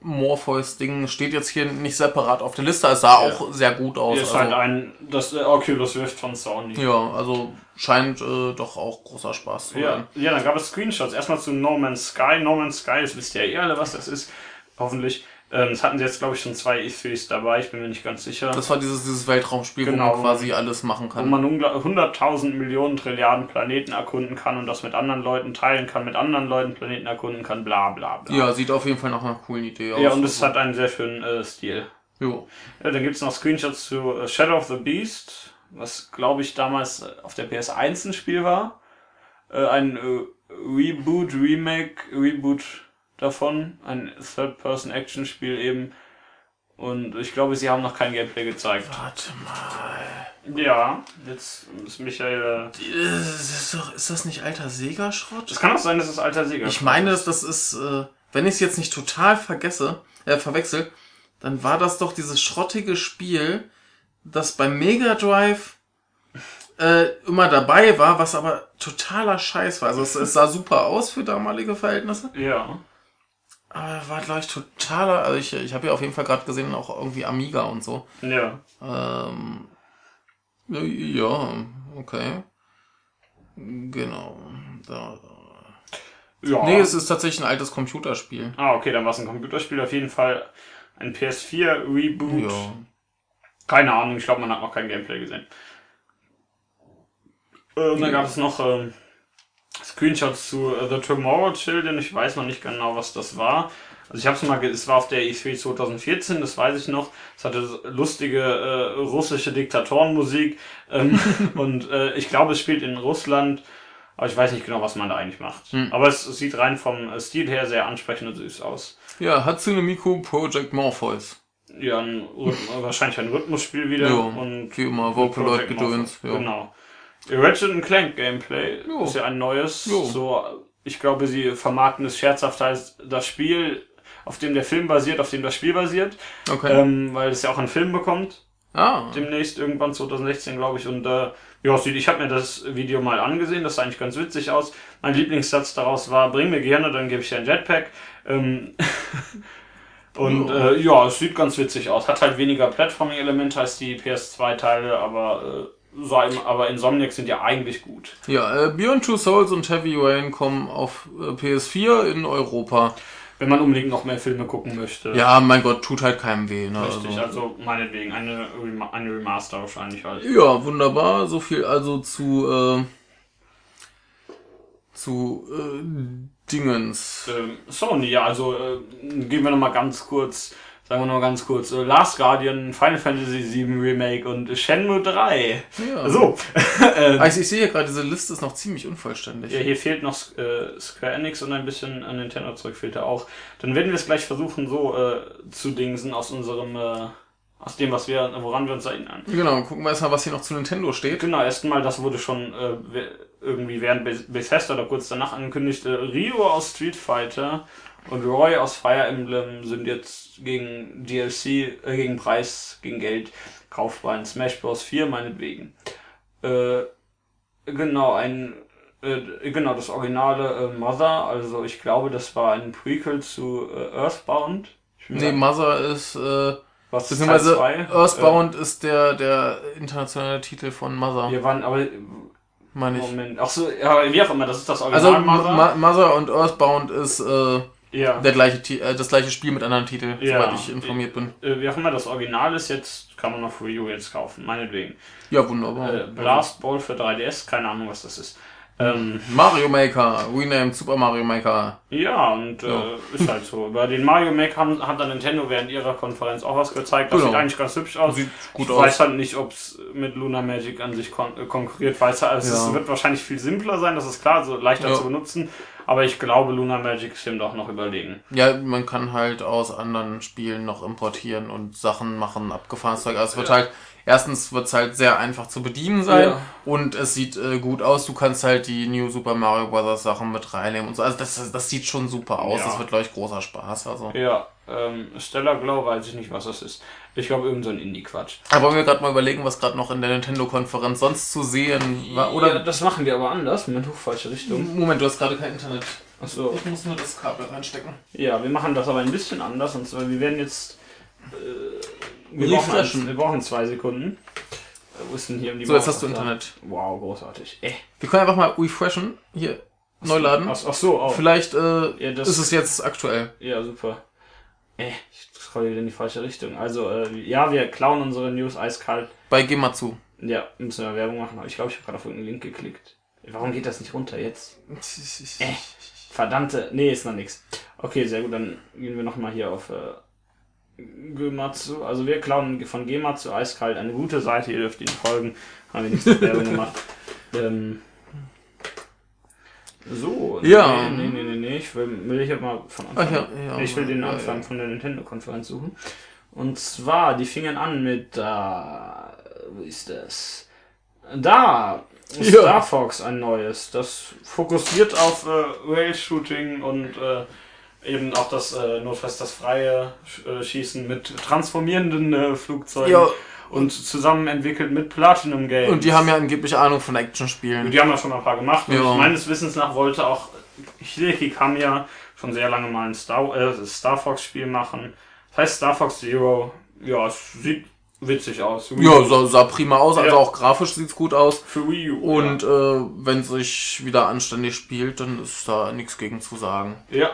Morpheus-Ding steht jetzt hier nicht separat auf der Liste. Es sah Ja. auch sehr gut aus. Hier ist also, halt ein, das äh, Oculus Rift von Sony. ja, also scheint äh, doch auch großer Spaß zu Ja, sein. ja, dann gab es Screenshots. Erstmal zu No Man's Sky. No Man's Sky, das wisst ihr ja eh alle, was das ist. Hoffentlich. Ähm, das hatten sie jetzt, glaube ich, schon zwei E3s dabei. Ich bin mir nicht ganz sicher. Das war dieses, dieses Weltraumspiel, Genau. wo man quasi alles machen wo kann. man ungla- 100.000 Millionen Trilliarden Planeten erkunden kann und das mit anderen Leuten teilen kann, mit anderen Leuten Planeten erkunden kann, bla bla bla. Ja, sieht auf jeden Fall nach einer coolen Idee aus. Ja, und es hat einen sehr schönen äh, Stil. Jo. Ja, dann gibt's noch Screenshots zu äh, Shadow of the Beast, was glaube ich damals äh, auf der PS1 ein Spiel war. Äh, ein äh, Reboot, Remake, Reboot davon. Ein Third-Person-Action-Spiel eben. Und ich glaube, sie haben noch kein Gameplay gezeigt. Warte mal. Ja, jetzt ist Michael. Äh, Ist, doch, ist das nicht alter Sega-Schrott? es kann auch sein, dass es alter Sieger Ich meine, dass das ist, äh, wenn ich es jetzt nicht total vergesse, äh, verwechsel, dann war das doch dieses schrottige Spiel, das beim Mega Drive äh, immer dabei war, was aber totaler Scheiß war. Also es, es sah super aus für damalige Verhältnisse, Ja. Aber war glaube ich totaler. Also ich, ich habe ja auf jeden Fall gerade gesehen auch irgendwie Amiga und so. Ja. Ähm, ja, okay. Genau. Da. Ja. Nee, es ist tatsächlich ein altes Computerspiel. ah, okay, dann war es ein Computerspiel. Auf jeden Fall ein PS4-Reboot. Ja. Keine Ahnung, ich glaube, man hat noch kein Gameplay gesehen. Ähm, dann gab es noch ähm, Screenshots zu äh, The Tomorrow Children. Ich weiß noch nicht genau, was das war. Also ich habe es mal, es war auf der E3 2014, das weiß ich noch. Es hatte lustige äh, russische Diktatorenmusik ähm, und äh, ich glaube, es spielt in Russland. Aber ich weiß nicht genau, was man da eigentlich macht. Aber es, es sieht rein vom äh, Stil her sehr ansprechend und süß aus. Ja, Hatsune Miku Project Morpheus. Ja, ein, wahrscheinlich ein Rhythmusspiel wieder. Ja, und wie immer, Vocaloid Project Gedöns. Morpheus, Ja. Genau. Ratchet Clank Gameplay Jo. ist ja ein neues. Jo. So, ich glaube, sie vermarkten es scherzhaft als das Spiel, auf dem der Film basiert, auf dem das Spiel basiert, Okay. ähm, weil es ja auch einen Film bekommt ah, demnächst irgendwann 2016, glaube ich. Und äh, ja, sieht- ich habe mir das Video mal angesehen, das sah eigentlich ganz witzig aus. Mein Lieblingssatz daraus war: Bring mir gerne, dann gebe ich dir ein Jetpack. Ähm, und Ja. äh, ja, es sieht ganz witzig aus. Hat halt weniger Platforming-Elemente als die PS2-Teile, aber im, aber Insomniac sind ja eigentlich gut. ja, äh, Beyond Two Souls und Heavy Rain kommen auf äh, PS4 in Europa. Wenn man unbedingt noch mehr Filme gucken möchte. Ja, mein Gott, tut halt keinem weh. Ne? Richtig, Also. also meinetwegen eine, Rema eine Remaster wahrscheinlich halt. Ja, wunderbar. So viel also zu äh, zu äh, Dingens. Ähm, Sony, ja, also äh, gehen wir nochmal ganz kurz, sagen wir noch ganz kurz, äh, Last Guardian, Final Fantasy VII Remake und Shenmue 3. Ja. So, Also ich sehe hier gerade, diese Liste ist noch ziemlich unvollständig. ja, hier fehlt noch äh, Square Enix und ein bisschen an Nintendo zurück fehlt er auch. Dann werden wir es gleich versuchen, so äh, zu dingsen aus unserem, äh, aus dem, was wir, woran wir uns erinnern. Genau, gucken wir erstmal, was hier noch zu Nintendo steht. Genau, erstmal, das wurde schon äh, irgendwie während Be- Bethesda oder kurz danach angekündigt, äh, Rio aus Street Fighter und Roy aus Fire Emblem sind jetzt gegen DLC, äh, gegen Preis, gegen Geld kaufbar in Smash Bros. 4 meinetwegen. Äh, genau, ein Äh, genau, das originale äh, Mother, also ich glaube, das war ein Prequel zu äh, Earthbound. Nee, Mother ist, äh, was beziehungsweise Earthbound äh, ist der, der internationale Titel von Mother. Wir waren, aber meine ich. Moment. Ach so, ja, wie auch immer, das ist das Original also, Mother. Ma Mother und Earthbound ist äh, ja. der gleiche, äh, das gleiche Spiel mit anderen Titeln, ja. soweit ich informiert bin. Äh, wie auch immer, das Original ist jetzt, kann man auf U jetzt kaufen, meinetwegen. Ja, wunderbar. Äh, Blast Ball für 3DS, keine Ahnung, was das ist. Ähm, Mario Maker, renamed Super Mario Maker. Ja, und ja. Äh, ist halt so. Bei den Mario Maker haben, hat dann Nintendo während ihrer Konferenz auch was gezeigt. Das genau. sieht eigentlich ganz hübsch aus. Sieht gut ich aus. weiß halt nicht, ob es mit Luna Magic an sich kon äh, konkurriert. Weiß halt, also ja. es wird wahrscheinlich viel simpler sein, das ist klar, so leichter ja. zu benutzen. Aber ich glaube, Luna Magic stimmt auch noch überlegen. Ja, man kann halt aus anderen Spielen noch importieren und Sachen machen, abgefahrenes Zeug. Also es wird halt erstens wird es halt sehr einfach zu bedienen sein ja. und es sieht äh, gut aus. Du kannst halt die New Super Mario Bros. Sachen mit reinnehmen und so. Also das, das sieht schon super aus. Ja. Das wird, glaube ich, großer Spaß. Also. Ja, ähm, Stellar Glow weiß ich nicht, was das ist. Ich glaube, irgend so ein Indie-Quatsch. Aber wollen wir gerade mal überlegen, was gerade noch in der Nintendo-Konferenz sonst zu sehen war? Oder? Ja, das machen wir aber anders. Moment, hoch, falsche Richtung. Moment, du hast gerade kein Internet. Achso. Ich muss nur das Kabel reinstecken. Ja, wir machen das aber ein bisschen anders. Und zwar, wir werden jetzt... Äh, wir, brauchen wir brauchen zwei Sekunden. Wo ist denn hier die So, jetzt hast du Internet. Wow, großartig. Äh. Wir können einfach mal refreshen. Hier, ach neu laden. Ach, ach so, auch. Vielleicht äh, ja, ist es jetzt aktuell. Ja, super. Äh, ich scroll wieder in die falsche Richtung. Also, äh, ja, wir klauen unsere News eiskalt. Bei Gematsu. Ja, müssen wir Werbung machen. Aber ich glaube, ich habe gerade auf irgendeinen Link geklickt. Warum geht das nicht runter jetzt? äh, verdammte. Nee, ist noch nix. Okay, sehr gut. Dann gehen wir nochmal hier auf... Äh, Gematsu, also wir klauen von Gematsu eiskalt eine gute Seite, ihr dürft ihnen folgen. Haben wir nicht so Werbung gemacht. Ähm, so, ja. nee, nee, nee, nee, ich will, will ich mal von Anfang Ach, ja, ja, Ich will den Anfang ja, von der Nintendo-Konferenz suchen. Und zwar, die fingen an mit, äh, wo ist das? Da, Star Fox ein neues. Das fokussiert auf äh, Rail-Shooting und äh, eben auch das äh, notfalls das freie äh, Schießen mit transformierenden äh, Flugzeugen. Ja. Und zusammen entwickelt mit Platinum Games. Und die haben ja angeblich Ahnung von Actionspielen. Die haben ja schon ein paar gemacht. Ja. Und meines Wissens nach wollte auch Hideki Kamiya schon sehr lange mal ein Star, äh, Star Fox Spiel machen. Das heißt Star Fox Zero. Ja, es sieht witzig aus. Ja, sah, sah, prima aus, also ja. auch grafisch sieht's gut aus. Für Wii U. Und ja. äh, wenn sich wieder anständig spielt, dann ist da nichts gegen zu sagen. Ja,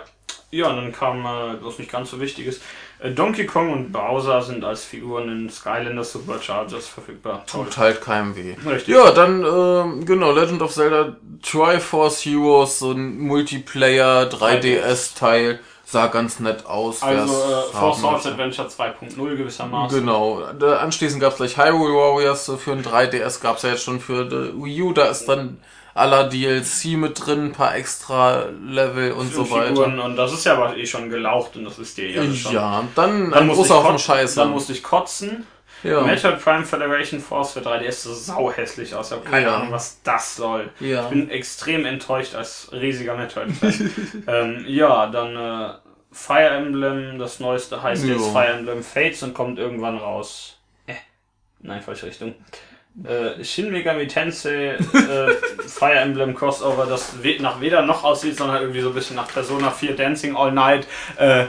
ja, und dann kam, äh, was nicht ganz so wichtig ist, äh, Donkey Kong und Bowser sind als Figuren in Skylanders Superchargers verfügbar. Tut halt keinem weh. Richtig. Ja, dann, äh, genau, Legend of Zelda Triforce Heroes, so ein Multiplayer 3DS-Teil. Sah ganz nett aus. Also äh, Four Swords Adventure 2.0 gewissermaßen. Genau. Anschließend gab es gleich Hyrule Warriors für ein 3DS, gab es ja jetzt schon für die Wii U. Da ist dann aller DLC mit drin, ein paar extra Level und so weiter. Figuren und das ist ja aber eh schon gelaucht und das ist dir ja schon. Ja, dann, dann ein großer Haufen Scheiße. Dann musste ich kotzen. Ja. Metroid Prime Federation Force für 3DS sieht sau hässlich aus. Ich habe keine ja. Ahnung, was das soll. Ja. Ich bin extrem enttäuscht als riesiger Metroid-Fan. ähm, ja, dann äh, Fire Emblem, das neueste heißt jo. jetzt Fire Emblem Fates und kommt irgendwann raus. Äh, nein, falsche Richtung äh, Shin Megami Tensei äh, Fire Emblem Crossover, das we nach weder noch aussieht, sondern irgendwie so ein bisschen nach Persona 4 Dancing All Night. Äh,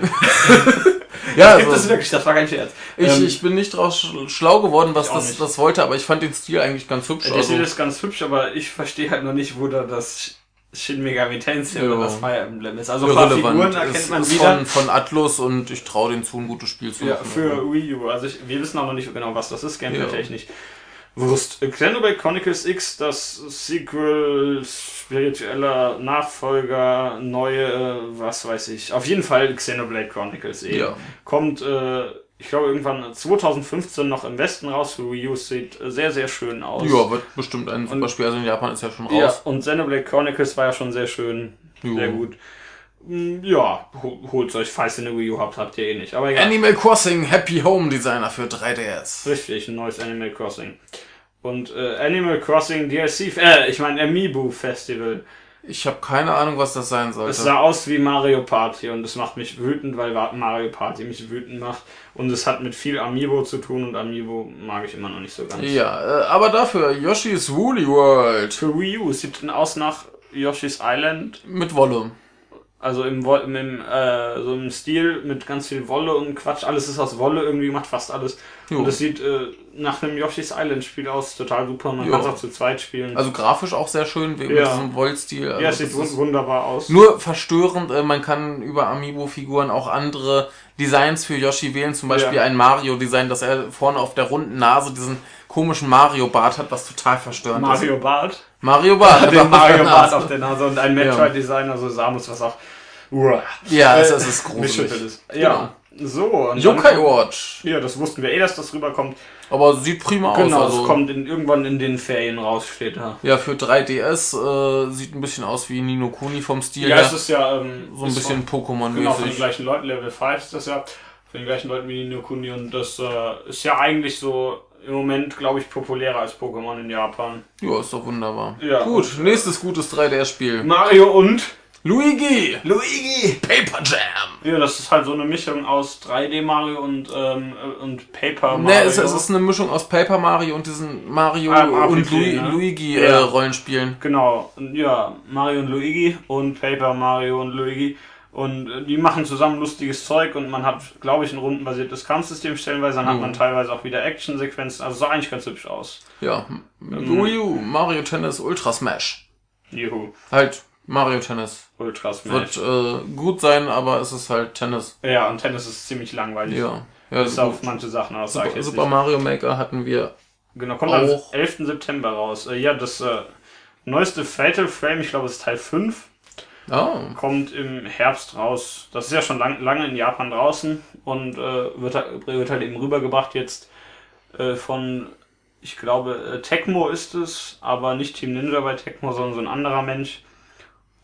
ja, gibt also, es wirklich, das war kein Scherz. Ich, ähm, ich bin nicht draus schlau geworden, was das, das wollte, aber ich fand den Stil eigentlich ganz hübsch. Der also. Stil ist ganz hübsch, aber ich verstehe halt noch nicht, wo da das Shin Megami Tensei ja. oder das Fire Emblem ist. Also paar Figuren erkennt man wieder. Von, von Atlus und ich traue den zu, ein gutes Spiel zu machen. Ja, für Wii U. Also ich, wir wissen auch noch nicht genau, was das ist, gameplay-technisch. Ja. Wurst. Xenoblade Chronicles X, das Sequel, spiritueller Nachfolger, neue, was weiß ich. Auf jeden Fall Xenoblade Chronicles eben. Ja. Kommt, äh, ich glaube, irgendwann 2015 noch im Westen raus für Wii U. Sieht sehr, sehr schön aus. Ja, wird bestimmt ein super Spiel. Also in Japan ist ja schon raus. Ja, und Xenoblade Chronicles war ja schon sehr schön. Jo. Sehr gut. Hm, ja, holt euch, falls ihr eine Wii U habt, habt ihr eh nicht. Aber egal. Animal Crossing Happy Home Designer für 3DS. Richtig, ein neues Animal Crossing. Und äh, Animal Crossing DLC, äh, ich meine Amiibo Festival. Ich habe keine Ahnung, was das sein sollte. Es sah aus wie Mario Party und es macht mich wütend, weil Mario Party mich wütend macht. Und es hat mit viel Amiibo zu tun und Amiibo mag ich immer noch nicht so ganz. Ja, äh, aber dafür Yoshi's Woolly World. Für Wii U sieht aus nach Yoshi's Island. Mit Wolle. Also im, im, äh, so im Stil mit ganz viel Wolle und Quatsch. Alles ist aus Wolle irgendwie gemacht, fast alles. Jo. Und es sieht äh, nach einem Yoshi's Island Spiel aus, total super. Man kann es auch zu zweit spielen. Also grafisch auch sehr schön, wegen Ja. diesem Wollstil. Also ja, es sieht wun- ist wunderbar aus. nur verstörend, äh, man kann über Amiibo-Figuren auch andere Designs für Yoshi wählen, zum Beispiel Ja. ein Mario-Design, dass er vorne auf der runden Nase diesen komischen Mario-Bart hat, was total verstörend ist. Mario Bart. Mario Bart. Den einfach Mario auf der Bart Nase. auf der Nase und ein Metroid-Designer, so Samus, was auch. Uah. Ja, es, Äh, es ist gruselig. Ja, so. Und Yokai Watch. Ja, das wussten wir eh, dass das rüberkommt. Aber sieht prima Genau, aus. Also, es kommt in, irgendwann in den Ferien raus, steht da. Ja, für 3DS äh, sieht ein bisschen aus wie Nino Kuni vom Stil Ja, es ist ja ähm, so ein bisschen von, genau, von den Pokémon-mäßig. gleichen Leuten, Level 5 ist das ja, von den gleichen Leuten wie Nino Kuni und das äh, ist ja eigentlich so im Moment, glaube ich, populärer als Pokémon in Japan. ja, ist doch wunderbar. Ja. Gut, nächstes gutes 3DS-Spiel. Mario und Luigi! Luigi! Paper Jam! Ja, das ist halt so eine Mischung aus 3D Mario und, ähm, und Paper Mario. Ne, es, es ist eine Mischung aus Paper Mario und diesen Mario Ah, und Lu ne? Luigi Ja. äh, Rollenspielen. Genau, ja, Mario und Luigi und Paper Mario und Luigi. Und äh, die machen zusammen lustiges Zeug und man hat, glaube ich, ein rundenbasiertes Kampfsystem stellenweise. Dann hat Mhm. man teilweise auch wieder Actionsequenzen. Also sah eigentlich ganz hübsch aus. Ja. Ähm. Wii U, Mario Tennis Ultra Smash. Juhu, Halt Mario Tennis. Ultra Smash. Wird äh, gut sein, aber es ist halt Tennis. Ja, und Tennis ist ziemlich langweilig. Ja. Ja, Bis auf manche Sachen aus. Super, Super nicht. Mario Maker hatten wir. Genau, kommt am auch. 11. September raus. Äh, ja, das äh, neueste Fatal Frame, ich glaube, es ist Teil 5. Ah, kommt im Herbst raus. Das ist ja schon lang, lange in Japan draußen und äh, wird, halt- wird halt eben rübergebracht jetzt äh, von, ich glaube, äh, Tecmo ist es, aber nicht Team Ninja bei Tecmo, sondern so ein anderer Mensch.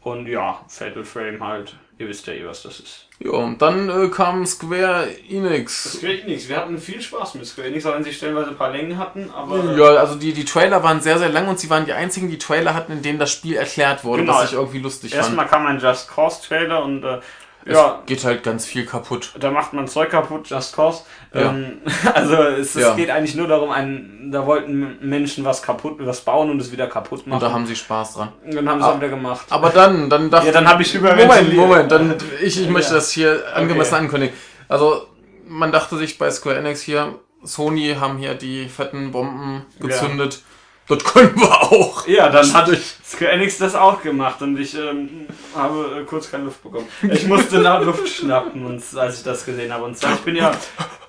Und ja, Fatal Frame halt. Ihr wisst ja eh, was das ist. ja, und dann äh, kam Square Enix. Square Enix, wir hatten viel Spaß mit Square Enix, auch wenn sie stellenweise ein paar Längen hatten, aber. äh, Ja, also die, die Trailer waren sehr, sehr lang und sie waren die einzigen, die Trailer hatten, in denen das Spiel erklärt wurde, Genau. was ich irgendwie lustig fand. Erstmal kam ein Just Cause Trailer und äh, Es ja, geht halt ganz viel kaputt. da macht man Zeug kaputt, Just Cause. Ja. Ähm, also es, es Ja. geht eigentlich nur darum, ein, da wollten Menschen was kaputt, was bauen und es wieder kaputt Und machen. da haben sie Spaß dran. Und dann haben sie Ah. es wieder gemacht. Aber dann, dann dachte Ja, dann habe ich Moment, überventiliert. Moment, dann, ich, ich möchte Ja. das hier angemessen Okay. ankündigen. Also, man dachte sich bei Square Enix hier, Sony haben hier die fetten Bomben gezündet. Das können wir auch. Ja, dann hatte Square Enix das auch gemacht und ich ähm, habe äh, kurz keine Luft bekommen. Ich musste nach Luft schnappen, und, als ich das gesehen habe. Und zwar, ich bin ja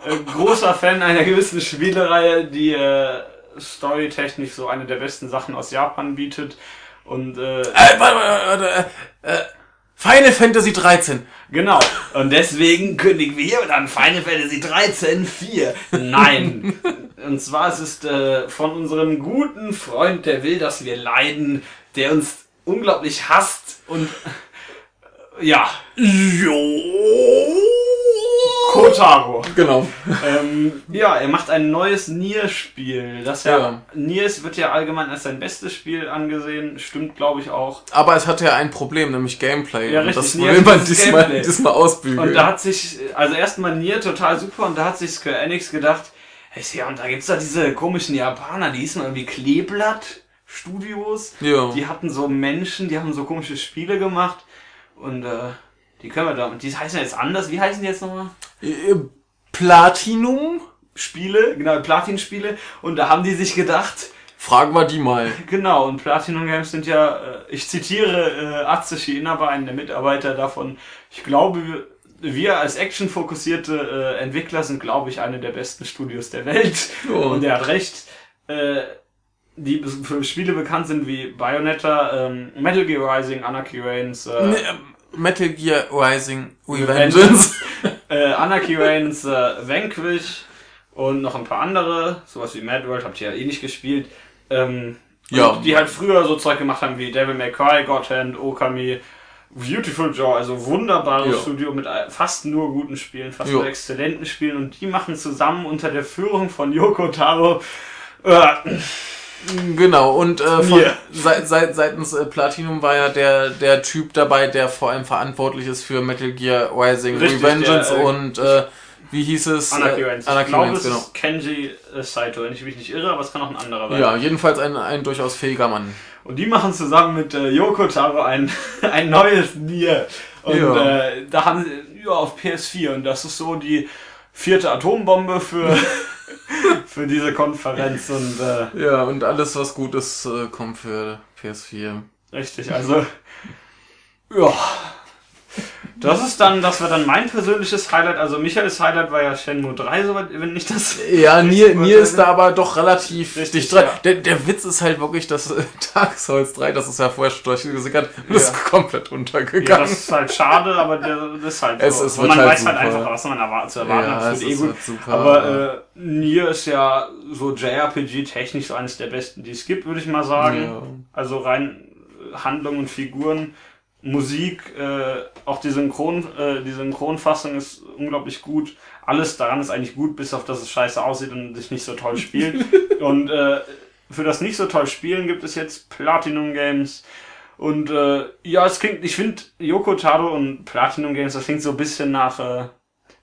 äh, großer Fan einer gewissen Spielereihe, die äh, storytechnisch so eine der besten Sachen aus Japan bietet. Und äh, Äh, warte, warte, warte, äh, Final Fantasy 13. Genau. Und deswegen kündigen wir hier dann Final Fantasy 13 4. Nein. Und zwar es ist äh, von unserem guten Freund, der will, dass wir leiden, der uns unglaublich hasst und äh, ja, Kotaro. Genau. Ähm, ja, er macht ein neues Nier-Spiel. Das ja, Ja. Nier wird ja allgemein als sein bestes Spiel angesehen. Stimmt, glaube ich, auch. Aber es hatte ja ein Problem, nämlich Gameplay. Ja, Und richtig, das Nier will man diesmal, Gameplay. diesmal ausbügeln. Und da hat sich, also erstmal Nier total super und da hat sich Square Enix gedacht, hey, ja, und da gibt's da diese komischen Japaner, die hießen irgendwie Kleeblatt Studios. ja. Die hatten so Menschen, die haben so komische Spiele gemacht und äh, die können wir da, die heißen jetzt anders, wie heißen die jetzt nochmal? Äh, Platinum? Spiele, genau, Platin-Spiele und da haben die sich gedacht, Fragen wir die mal. Genau, und Platinum Games sind ja, äh, ich zitiere äh, Atsushi Inaba, einen der Mitarbeiter davon, ich glaube, wir- als actionfokussierte äh, Entwickler sind, glaube ich, eine der besten Studios der Welt. Ja. Und er hat recht. Äh, die für Spiele bekannt sind wie Bayonetta, ähm, Metal Gear Rising, Anarchy Reigns, äh, Metal Gear Rising Revengeance. Äh, Anarchy Reigns, äh, Vanquish und noch ein paar andere, sowas wie Mad World habt ihr ja eh nicht gespielt. Ähm, Ja. Die halt früher so Zeug gemacht haben wie Devil May Cry, God Hand, Okami, Beautiful Joe, also wunderbares Ja. Studio mit äh, fast nur guten Spielen, fast Ja. nur exzellenten Spielen und die machen zusammen unter der Führung von Yoko Taro äh, Genau, und äh, von, Mir. seit, seit, seitens äh, Platinum war ja der, der Typ dabei, der vor allem verantwortlich ist für Metal Gear Rising Richtig, Revengeance der, äh, und äh, wie hieß es? Anarchy Reigns. Ich Anarchy glaube, es genau. ist Kenji äh, Saito, wenn ich mich nicht irre, aber es kann auch ein anderer sein. Ja, jedenfalls ein, ein durchaus fähiger Mann. Und die machen zusammen mit äh, Yoko Taro ein, ein neues Nier. Und Ja. äh, da haben sie ja, auf PS4 und das ist so die vierte Atombombe für, für diese Konferenz und äh, Ja, und alles, was gut ist, äh, kommt für PS4. richtig, also ja. Das ist dann, das war dann mein persönliches Highlight. Also Michaels Highlight war ja Shenmue 3, soweit, wenn ich das. Ja, Nier, Nier ist da aber doch relativ Richtig, dran. ja. Der, der Witz ist halt wirklich, dass äh, Dark Souls 3, das ist ja vorher schon durchgesickert, Ja. ist komplett Ja, untergegangen. das ist halt schade, aber der, das ist halt Es- so. es wird man halt weiß halt super. einfach, was man erwar zu erwarten Ja, hat. Eh ist gut. halt super, aber ja. äh, Nier ist ja so JRPG-technisch so eines der besten, die es gibt, würde ich mal sagen. Ja. Also rein äh, Handlung und Figuren, Musik, äh, auch die Synchron, äh, die Synchronfassung ist unglaublich gut. Alles daran ist eigentlich gut, bis auf dass es scheiße aussieht und sich nicht so toll spielt. und äh, für das nicht so toll Spielen gibt es jetzt Platinum Games. Und äh, ja, es klingt, ich finde Yoko Taro und Platinum Games, das klingt so ein bisschen nach, äh,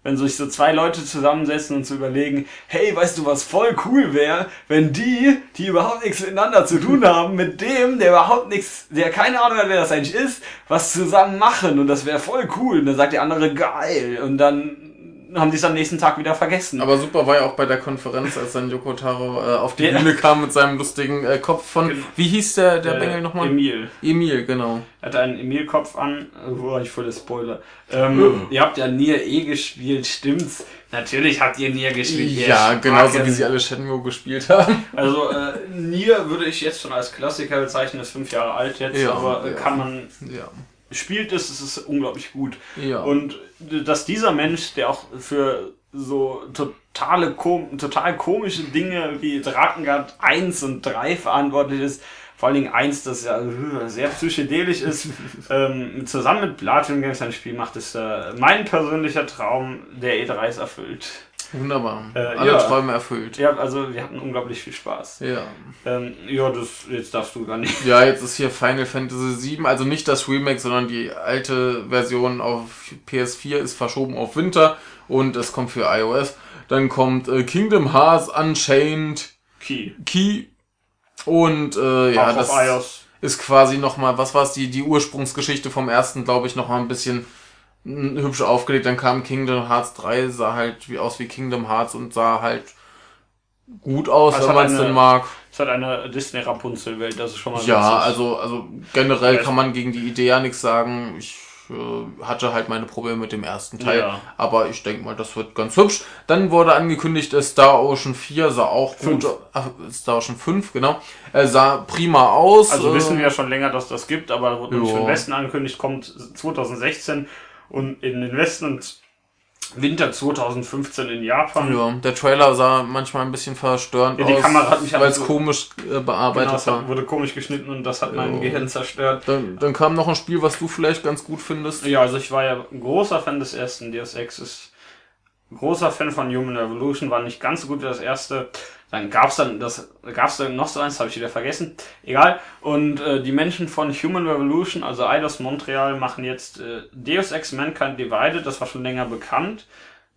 wenn sich so zwei Leute zusammensetzen und zu überlegen, hey, weißt du, was voll cool wäre, wenn die, die überhaupt nichts miteinander zu tun haben, mit dem, der überhaupt nichts, der keine Ahnung hat, wer das eigentlich ist, was zusammen machen und das wäre voll cool. Und dann sagt der andere geil und dann haben die es am nächsten Tag wieder vergessen. Aber super war ja auch bei der Konferenz, als dann Yoko Taro äh, auf die Ja. Bühne kam mit seinem lustigen äh, Kopf von, Genau. wie hieß der, der Äh, Bengel nochmal? Emil. Emil, genau. Er hatte einen Emil-Kopf an. Wo ich voll der Spoiler. Ähm, Ihr habt ja Nier eh gespielt, stimmt's? Natürlich habt ihr Nier gespielt. Ja, genauso wie sie alle Shenmue gespielt haben. Also äh, Nier würde ich jetzt schon als Klassiker bezeichnen, ist fünf Jahre alt jetzt, Ja, aber äh, ja. kann man, Ja. Spielt es, es ist unglaublich gut. Ja. Und äh, dass dieser Mensch, der auch für so totale, kom total komische Dinge wie Drakengard 1 und 3 verantwortlich ist, vor allen Dingen 1, das ja äh, sehr psychedelisch ist, ähm, zusammen mit Platinum Games ein Spiel macht, ist äh, mein persönlicher Traum der E3 ist erfüllt. Wunderbar. Äh, Alle ja. Träume erfüllt. Ja, also wir hatten unglaublich viel Spaß. Ja. Ähm, ja, das jetzt darfst du gar nicht. Ja, jetzt ist hier Final Fantasy VII, also nicht das Remake, sondern die alte Version auf PS4 ist verschoben auf Winter und es kommt für iOS. Dann kommt äh, Kingdom Hearts Unchained Key. Key und äh, ja, das ist quasi nochmal, was war es, die, die Ursprungsgeschichte vom ersten, glaube ich, nochmal ein bisschen hübsch aufgelegt. Dann kam Kingdom Hearts 3, sah halt wie aus wie Kingdom Hearts und sah halt gut aus, Also wenn man es denn mag. Es hat eine Disney-Rapunzel-Welt, das ist schon mal Ja, also, also generell kann man gegen die Idee ja nichts sagen. Ich äh, hatte halt meine Probleme mit dem ersten Teil. Ja. Aber ich denke mal, das wird ganz hübsch. Dann wurde angekündigt, äh, Star Ocean 4 sah auch gut. Ach, Star Ocean 5, genau. Äh, sah prima aus. Also äh, wissen wir ja schon länger, dass das gibt, aber wurde nicht Ja. für den Westen angekündigt, kommt 2016 und in den Westen und Winter 2015 in Japan. Ja, der Trailer sah manchmal ein bisschen verstörend Ja, die aus, Kamera hat mich weil es aber so- komisch äh, Genau, bearbeitet es war. wurde komisch geschnitten und das hat mein Ja. Gehirn zerstört. Dann, dann kam noch ein Spiel, was du vielleicht ganz gut findest. Ja, also ich war ja ein großer Fan des ersten Deus Ex. Ist großer Fan von Human Revolution, war nicht ganz so gut wie das erste. Dann gab's dann das gab's dann noch so eins, habe ich wieder vergessen. Egal. Und äh, die Menschen von Human Revolution, also Eidos Montreal, machen jetzt äh, Deus Ex Mankind Divided. Das war schon länger bekannt.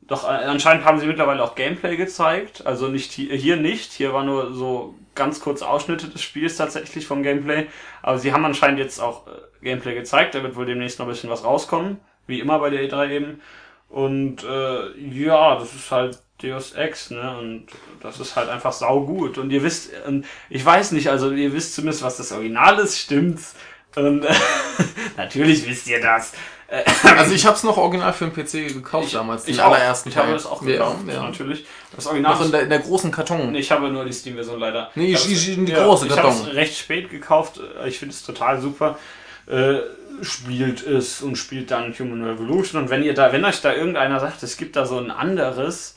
Doch äh, anscheinend haben sie mittlerweile auch Gameplay gezeigt. Also nicht hier, hier nicht. Hier war nur so ganz kurz Ausschnitte des Spiels tatsächlich vom Gameplay. Aber sie haben anscheinend jetzt auch äh, Gameplay gezeigt. Da wird wohl demnächst noch ein bisschen was rauskommen. Wie immer bei der E3 eben. Und äh, ja, das ist halt Deus Ex, ne? Und das ist halt einfach saugut. Und ihr wisst, und ich weiß nicht, also ihr wisst zumindest, was das Original ist, stimmt's. Und äh, natürlich wisst ihr das. Äh, Also ich habe es noch original für den PC gekauft damals, den ich auch. allerersten Ich habe Teil. das auch Ja, gekauft, ja. natürlich. Das Original Noch in der, in der großen Karton. Nee, ich habe nur die Steam-Version leider. Nee, ich- ich- in die große Ich habe Karton. es recht spät gekauft. Ich finde es total super. Äh, spielt es und spielt dann Human Revolution. Und wenn ihr da, wenn euch da irgendeiner sagt, es gibt da so ein anderes,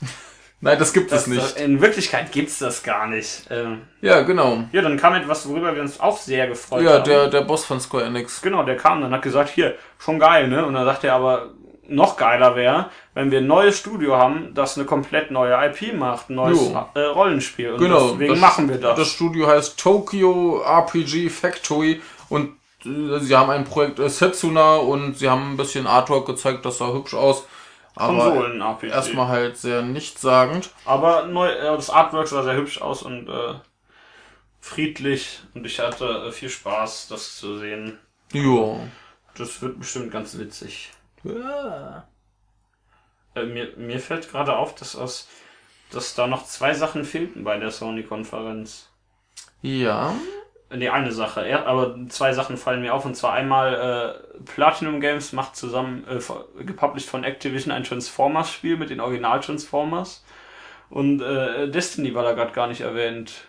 Nein, das gibt das, es nicht. in Wirklichkeit gibt's das gar nicht. Ähm, Ja, genau. ja, dann kam etwas, worüber wir uns auch sehr gefreut Ja, haben. der, der Boss von Square Enix. Genau, der kam dann hat gesagt, hier, schon geil, ne? Und dann sagt er aber, noch geiler wäre, wenn wir ein neues Studio haben, das eine komplett neue IP macht, ein neues äh, Rollenspiel. Und Genau. deswegen das- machen wir das. Das Studio heißt Tokyo RPG Factory und äh, sie haben ein Projekt äh, Setsuna und sie haben ein bisschen Artwork gezeigt, das sah hübsch aus. Aber Konsolen-RPG. erstmal halt sehr nichtssagend. Aber neu, äh, das Artwork sah sehr hübsch aus und äh, friedlich und ich hatte äh, viel Spaß, das zu sehen. Ja. Das wird bestimmt ganz witzig. ja. Äh, mir, mir fällt gerade auf, dass aus dass da noch zwei Sachen fehlten bei der Sony-Konferenz. Ja. Nee, eine Sache. Er, aber zwei Sachen fallen mir auf. Und zwar einmal äh, Platinum Games macht zusammen, äh, gepublished von Activision, ein Transformers-Spiel mit den Original-Transformers. Und äh, Destiny war da gerade gar nicht erwähnt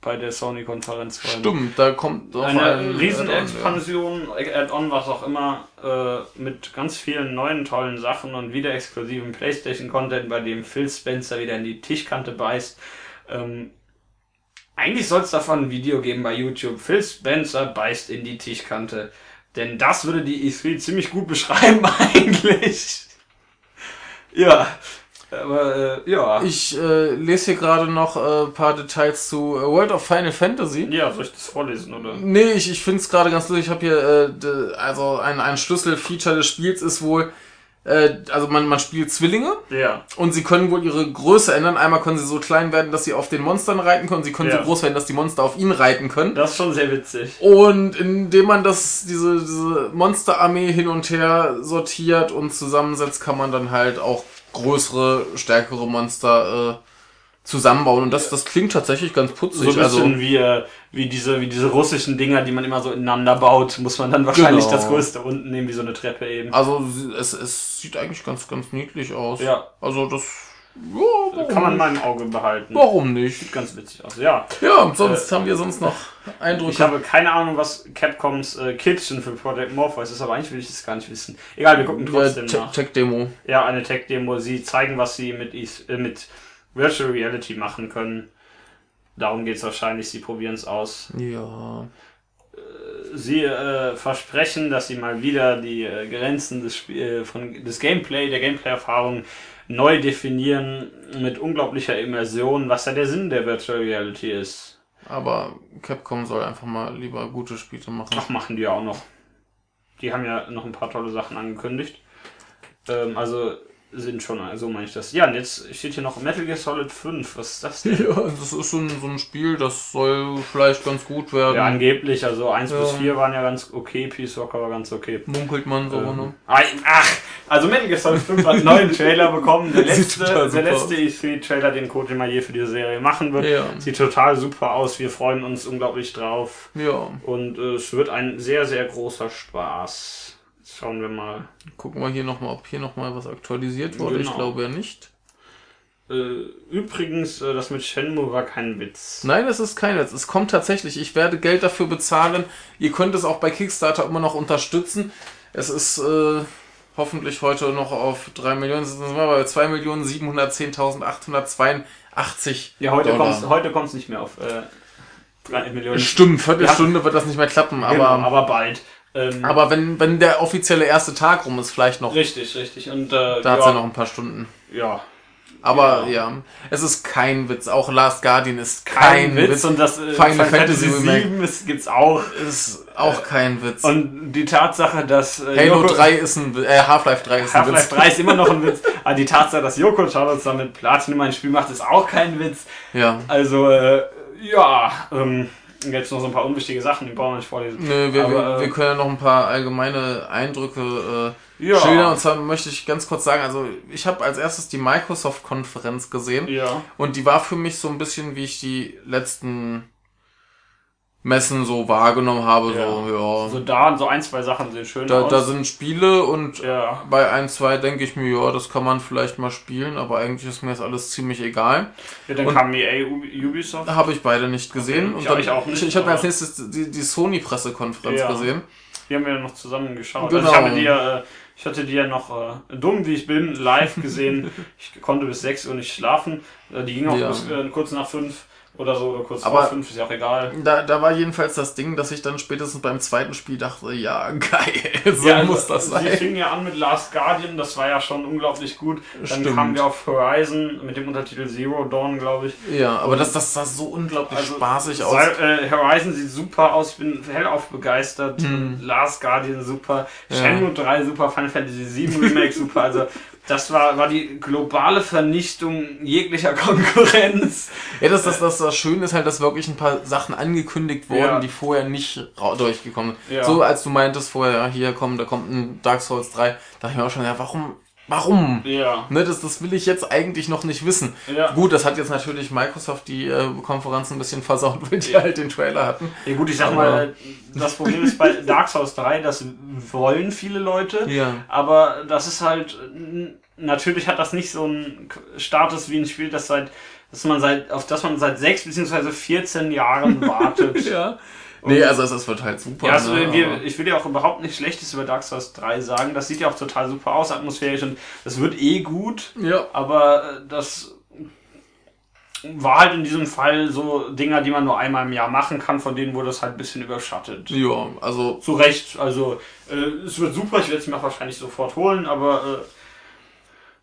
bei der Sony-Konferenz. Stimmt, da kommt doch eine ein Riesenexpansion, Add-on, was auch immer, äh, mit ganz vielen neuen tollen Sachen und wieder exklusiven PlayStation-Content, bei dem Phil Spencer wieder in die Tischkante beißt. Ähm, eigentlich soll es davon ein Video geben bei YouTube. Phil Spencer beißt in die Tischkante. Denn das würde die E3 ziemlich gut beschreiben eigentlich. ja, aber äh, ja. Ich äh, lese hier gerade noch ein äh, paar Details zu äh, World of Final Fantasy. Ja, soll ich das vorlesen, oder? Nee, ich, ich finde es gerade ganz lustig. Ich habe hier, äh, also ein, ein Schlüsselfeature des Spiels ist wohl, äh, also man, man spielt Zwillinge. Ja. Und sie können wohl ihre Größe ändern. Einmal können sie so klein werden, dass sie auf den Monstern reiten können. Sie können ja. so groß werden, dass die Monster auf ihn reiten können. Das ist schon sehr witzig. Und indem man das, diese, diese Monsterarmee hin und her sortiert und zusammensetzt, kann man dann halt auch größere, stärkere Monster äh, zusammenbauen. Und das, das klingt tatsächlich ganz putzig. So ein bisschen also, wie, äh, wie, diese, wie diese russischen Dinger, die man immer so ineinander baut, muss man dann wahrscheinlich genau. das größte unten nehmen, wie so eine Treppe eben. Also es, es sieht eigentlich ganz, ganz niedlich aus. Ja. Also das ja, Kann man mal im Auge behalten. Warum nicht? Sieht ganz witzig aus, ja. Ja, sonst äh, haben wir sonst noch Eindrücke. Ich habe keine Ahnung, was Capcoms äh, Kitchen für Project Morpheus ist, aber eigentlich will ich das gar nicht wissen. Egal, wir gucken trotzdem ja, nach. Tech-Demo. Ja, eine Tech-Demo. Sie zeigen, was sie mit, äh, mit Virtual Reality machen können. Darum geht es wahrscheinlich, sie probieren es aus. Ja. Äh, sie äh, versprechen, dass sie mal wieder die äh, Grenzen des, Sp äh, von, des Gameplay, der Gameplay-Erfahrung neu definieren mit unglaublicher Immersion, was ja der Sinn der Virtual Reality ist. Aber Capcom soll einfach mal lieber gute Spiele machen. Ach, machen die ja auch noch. Die haben ja noch ein paar tolle Sachen angekündigt. Ähm, also sind schon, so meine ich das. Ja, und jetzt steht hier noch Metal Gear Solid 5. Was ist das denn? Ja, das ist so ein, so ein Spiel, das soll vielleicht ganz gut werden. Ja, angeblich. Also 1 ja. bis 4 waren ja ganz okay, Peace Walker war ganz okay. Munkelt man so, ähm, ne? Ach, also Metal Gear Solid 5 hat einen neuen Trailer bekommen. Der letzte, der letzte E3-Trailer, den Kojima je für die Serie machen wird. Ja. Sieht total super aus. Wir freuen uns unglaublich drauf. Ja. Und äh, es wird ein sehr, sehr großer Spaß. Schauen wir mal. Gucken wir hier nochmal, ob hier nochmal was aktualisiert wurde. Genau. Ich glaube ja nicht. Äh, übrigens, äh, das mit Shenmue war kein Witz. Nein, es ist kein Witz. Es kommt tatsächlich. Ich werde Geld dafür bezahlen. Ihr könnt es auch bei Kickstarter immer noch unterstützen. Es ist äh, hoffentlich heute noch auf 3 Millionen. Sind wir bei 2.710.882. Ja, heute kommt heute kommt's nicht mehr auf äh, 3 Millionen. Stimmt, Viertelstunde ja. wird das nicht mehr klappen, genau, aber, aber bald. Ähm, aber wenn, wenn der offizielle erste Tag rum ist, vielleicht noch. Richtig, richtig. Und äh, da ja, hat es ja noch ein paar Stunden. Ja. Aber ja. ja. es ist kein Witz. Auch Last Guardian ist kein, kein Witz. Witz. Und das äh, Final, Final Fantasy, Fantasy 7 ist, gibt's auch. Ist auch kein Witz. Und die Tatsache, dass äh, Halo Yoko, 3 ist ein äh, Half-Life 3 ist ein Witz. Half-Life 3 ist immer noch ein Witz. Aber die Tatsache, dass Yoko Charlotte damit Platinum ein Spiel macht, ist auch kein Witz. Ja. Also, äh, ja, ähm, jetzt noch so ein paar unwichtige Sachen, die brauchen wir nicht vorlesen. Nö, wir, Aber, wir, wir, können ja noch ein paar allgemeine Eindrücke äh, ja. schildern. Und zwar möchte ich ganz kurz sagen, also ich habe als erstes die Microsoft-Konferenz gesehen. Ja. Und die war für mich so ein bisschen, wie ich die letzten Messen so wahrgenommen habe. Ja. So, ja. so da so ein, zwei Sachen sehen schön da, aus. Da sind Spiele und ja. bei ein, zwei denke ich mir, ja, das kann man vielleicht mal spielen, aber eigentlich ist mir das alles ziemlich egal. Ja, dann und kam EA Ubisoft. Habe ich beide nicht gesehen. Okay. Ich, und dann, ich auch nicht. Ich, ich habe als nächstes die, die Sony-Pressekonferenz ja. gesehen. Die haben wir noch zusammen geschaut. Genau. Also ich habe die ja, äh, ich hatte die ja noch, äh, dumm wie ich bin, live gesehen. ich konnte bis 6 Uhr nicht schlafen. Äh, die ging auch bis äh, kurz nach 5 oder so, oder kurz aber vor fünf, ist ja auch egal. Da, da war jedenfalls das Ding, dass ich dann spätestens beim zweiten Spiel dachte, ja, geil, so ja, also, muss das sein. Sie fing ja an mit Last Guardian, das war ja schon unglaublich gut. Dann Stimmt. kamen wir auf Horizon mit dem Untertitel Zero Dawn, glaube ich. Ja, aber das, das sah so unglaublich also, spaßig aus. Äh, Horizon sieht super aus, ich bin hellauf begeistert. Hm. Last Guardian super, ja. Shenmue 3 super, Final Fantasy 7 Remake super, also das war, war die globale Vernichtung jeglicher Konkurrenz. Ja, das, das, das, das Schöne ist halt, dass wirklich ein paar Sachen angekündigt wurden, Ja. die vorher nicht durchgekommen sind. Ja. So als du meintest vorher, ja, hier kommt, da kommt ein Dark Souls 3, dachte ich mir auch schon, ja, warum, warum? Ja. Ne, das, das will ich jetzt eigentlich noch nicht wissen. Ja. Gut, das hat jetzt natürlich Microsoft die äh, Konferenz ein bisschen versaut, weil die halt den Trailer hatten. Ja gut, ich sag Aber- mal, das Problem ist bei Dark Souls 3, das wollen viele Leute, Ja. aber das ist halt, natürlich hat das nicht so einen Status wie ein Spiel, das seit, dass man seit, auf das man seit sechs beziehungsweise 14 Jahren wartet. Ja. Nee, also es, es wird halt super. Ja, also ne, wir, ich will ja auch überhaupt nichts Schlechtes über Dark Souls 3 sagen. Das sieht ja auch total super aus, atmosphärisch und das wird eh gut. ja. Aber äh, das war halt in diesem Fall so Dinger, die man nur einmal im Jahr machen kann, von denen wurde es halt ein bisschen überschattet. Ja, also Zu Recht, also äh, es wird super, ich werde es mir auch wahrscheinlich sofort holen, aber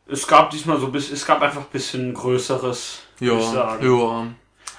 äh, es gab diesmal so bis, es gab einfach ein bisschen größeres, ja, würde ich sagen. ja.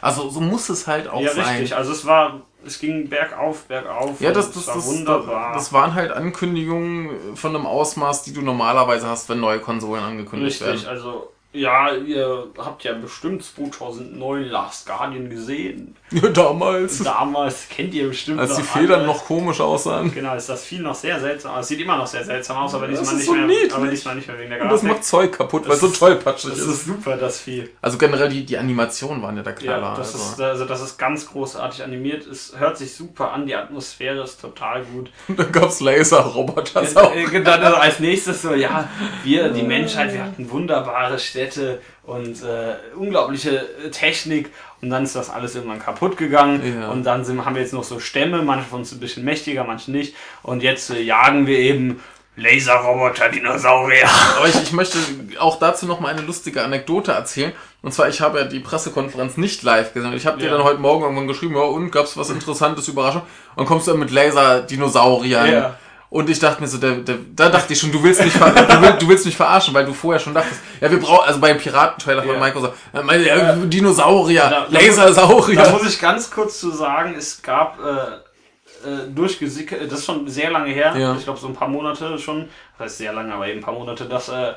Also so muss es halt auch Ja, sein. richtig, also es war, es ging bergauf, bergauf. Ja, das, das, war das, wunderbar. das waren halt Ankündigungen von einem Ausmaß, die du normalerweise hast, wenn neue Konsolen angekündigt Richtig, werden. also ja, ihr habt ja bestimmt 2009 Last Guardian gesehen. Ja, damals. Damals kennt ihr bestimmt Als die Federn alle. noch komisch aussahen. Genau, ist das viel noch sehr seltsam. Es sieht immer noch sehr seltsam aus, aber diesmal ist nicht so mehr. niedlich. Aber diesmal nicht mehr wegen der Und das Grafik. macht Zeug kaputt, weil es so ist- tollpatschig Das ist. ist super, das Vieh. Also generell die, die Animationen waren ja der Ja, Knaller. das also. ist, also das ist ganz großartig animiert. Es hört sich super an, die Atmosphäre ist total gut. Und dann gab's Laser-Roboter. das auch. Äh, Dann also als nächstes so, ja, wir, die Menschheit, wir hatten wunderbare Städte und äh, unglaubliche Technik und dann ist das alles irgendwann kaputt gegangen Ja. und dann sind, haben wir jetzt noch so Stämme, manche von uns ein bisschen mächtiger, manche nicht und jetzt äh, jagen wir eben Laserroboter, Dinosaurier. Aber ich, ich möchte auch dazu noch mal eine lustige Anekdote erzählen. Und zwar, ich habe ja die Pressekonferenz nicht live gesehen. Ich habe dir Ja. dann heute Morgen irgendwann geschrieben, ja, und gab's was Interessantes, Überraschung? Und kommst du dann mit Laser-Dinosauriern. Ja. Und ich dachte mir so, der, der, da dachte ich schon, du willst mich, ver du, will, du willst mich verarschen, weil du vorher schon dachtest, ja, wir brauchen, also beim Piratentrailer von Ja. Microsoft, ja, meine, ja, Dinosaurier, Da- da- Lasersaurier. Da muss ich ganz kurz zu sagen, es gab äh, äh, durchgesickert, das ist schon sehr lange her, Ja. ich glaube so ein paar Monate schon, das heißt sehr lange, aber eben ein paar Monate, dass äh,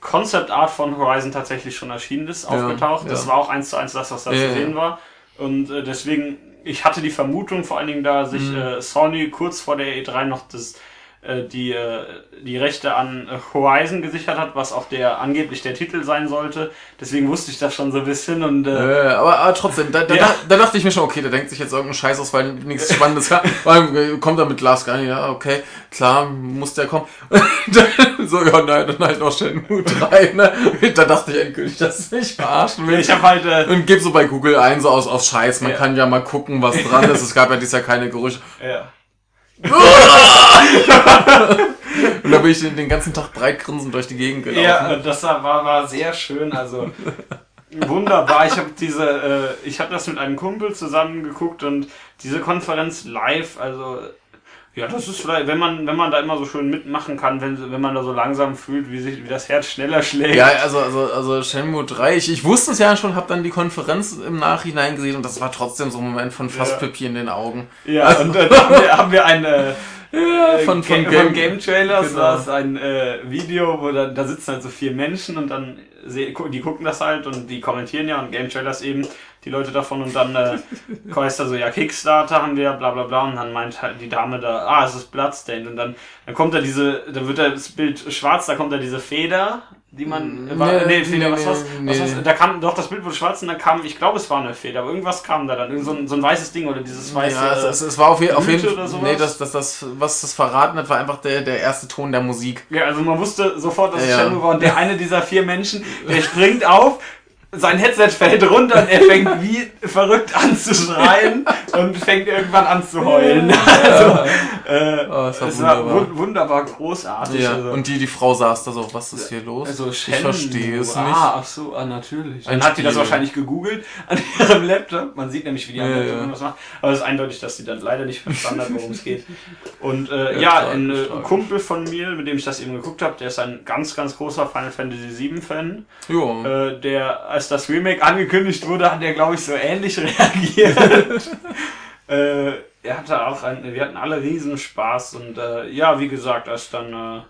Concept Art von Horizon tatsächlich schon erschienen ist, aufgetaucht. ja. Das war auch eins zu eins das, was da zu sehen war. Und äh, deswegen, ich hatte die Vermutung, vor allen Dingen, da sich Mhm. äh, Sony kurz vor der E3 noch das äh, die, äh, die Rechte an äh, Horizon gesichert hat, was auch der angeblich der Titel sein sollte. Deswegen wusste ich das schon so ein bisschen und äh, Äh, aber, aber trotzdem, da, da, Ja. da dachte ich mir schon, okay, der denkt sich jetzt irgendeinen Scheiß aus, weil nichts Spannendes hat. Vor allem äh, kommt er mit Lars Guardian, ja, okay, klar, muss der kommen. So, ja, nein, dann halt noch Shenmue 3, ne? Da dachte ich endgültig, dass es mich verarschen will. ich habe halt äh, Und gib so bei Google ein, so aus, aus Scheiß. Man Ja. kann ja mal gucken, was dran ist. Es gab ja dieses Jahr keine Gerüchte. ja. Und da bin ich den, ganzen Tag breit grinsend durch die Gegend gelaufen. Ja, das war, war sehr schön. Also wunderbar. Ich habe diese, äh, ich habe das mit einem Kumpel zusammen geguckt und diese Konferenz live. Also ja, das ist vielleicht, wenn man, wenn man da immer so schön mitmachen kann, wenn, wenn man da so langsam fühlt, wie sich, wie das Herz schneller schlägt. Ja, also, also, also Shenmue 3, ich, ich wusste es ja schon, habe dann die Konferenz im Nachhinein gesehen und das war trotzdem so ein Moment von fast Ja. In den Augen. Ja, und äh, da haben wir, haben wir ein äh, Ja, von, von, Ga- Game, von Game Trailers Genau. war es ein äh, Video, wo da, da sitzen halt so vier Menschen und dann die gucken das halt und die kommentieren ja und Game Trailers eben die Leute davon und dann äh, heißt da so, ja Kickstarter haben wir, bla bla bla und dann meint halt die Dame da, ah, es ist Bloodstained und dann, dann kommt da diese, dann wird da das Bild schwarz, da kommt da diese Feder, die man, Nee, war, nee, Feder, nee, was war's? nee. Was war's? Da kam, doch, das Bild wurde schwarz und dann kam, ich glaube es war eine Feder, aber irgendwas kam da dann, irgend so ein, so ein weißes Ding oder dieses weiße, ja, es, es, es war auf, je, auf jeden Fall. Nee, das, das, das, was das verraten hat, war einfach der, der erste Ton der Musik. Ja, also man wusste sofort, dass es Ja, ja. Shenmue war. Und der eine dieser vier Menschen, der springt auf, sein Headset fällt runter und er fängt wie verrückt an zu schreien und fängt irgendwann an zu heulen. Also, äh, Oh, das war es war wunderbar. wun wunderbar großartig. Ja, also, und die, die Frau saß da so, was ist hier los? also ich verstehe es nicht. Ah, ach so, ah, natürlich. Ein Dann hat die das wahrscheinlich gegoogelt an ihrem Laptop. Man sieht nämlich, wie die Ja, andere ja. Person was macht. Aber es ist eindeutig, dass sie dann leider nicht verstanden hat, worum es geht. Und äh, Ja, ja, tragisch, ein äh, tragisch. Kumpel von mir, mit dem ich das eben geguckt habe, der ist ein ganz, ganz großer Final Fantasy VII Fan. Jo. Äh, der, als das Remake angekündigt wurde, hat er, glaube ich, so ähnlich reagiert. äh, er hatte auch ein, wir hatten alle riesen Spaß und äh, ja, wie gesagt, als dann äh,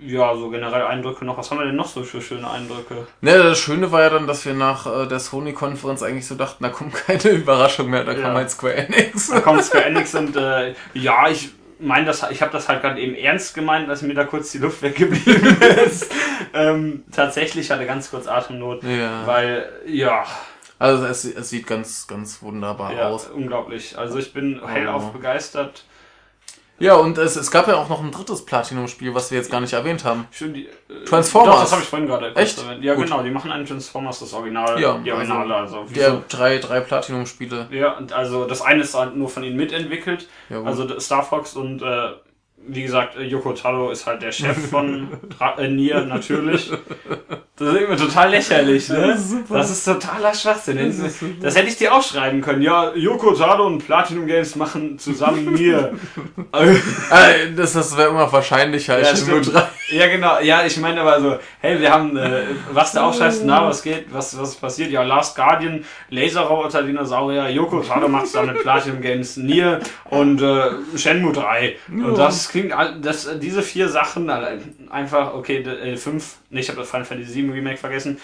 Ja, so generell Eindrücke noch. Was haben wir denn noch so für schöne Eindrücke? Ne, das Schöne war ja dann, dass wir nach äh, der Sony-Konferenz eigentlich so dachten, da kommt keine Überraschung mehr, da Ja. kam halt Square Enix. Da kommt Square Enix und äh, ja, ich meine das, ich habe das halt gerade eben ernst gemeint, dass mir da kurz die Luft weggeblieben ist. ähm, tatsächlich hatte ganz kurz Atemnot, Ja. weil ja, Also es, es sieht ganz, ganz wunderbar ja aus. unglaublich. Also ich bin hellauf Oh. begeistert. Ja, und es, es gab ja auch noch ein drittes Platinum-Spiel, was wir jetzt gar nicht erwähnt haben. Schön die, äh, Transformers. Doch, das habe ich vorhin gerade kurz Echt? erwähnt. Ja, Gut. genau, die machen einen Transformers, das Original, Ja, die Originale, also. wie Der so- drei, drei Platinum-Spiele. Ja, und also das eine ist halt nur von ihnen mitentwickelt, Ja, also Star Fox und äh, wie gesagt, äh, Yoko Taro ist halt der Chef von äh, Nier natürlich. Das ist irgendwie total lächerlich, ne? Das ist super. Das ist totaler Schwachsinn. Das Das, ist super. hätte ich dir auch schreiben können. Ja, Yoko Taro und Platinum Games machen zusammen Nier. Äh, das das wäre immer wahrscheinlicher als Ja, Shenmue stimmt. 3. Ja, genau. Ja, ich meine aber so, hey, wir haben, äh, was da aufschreibst, na, was geht, was, was passiert? Ja, Last Guardian, Laserroboter, Dinosaurier, Yoko Taro macht da mit Platinum Games, Nier und äh, Shenmue 3. Und das klingt, all- das, äh, diese vier Sachen, einfach, okay, äh, fünf, nee, ich habe das Final Fantasy 7 Remake vergessen.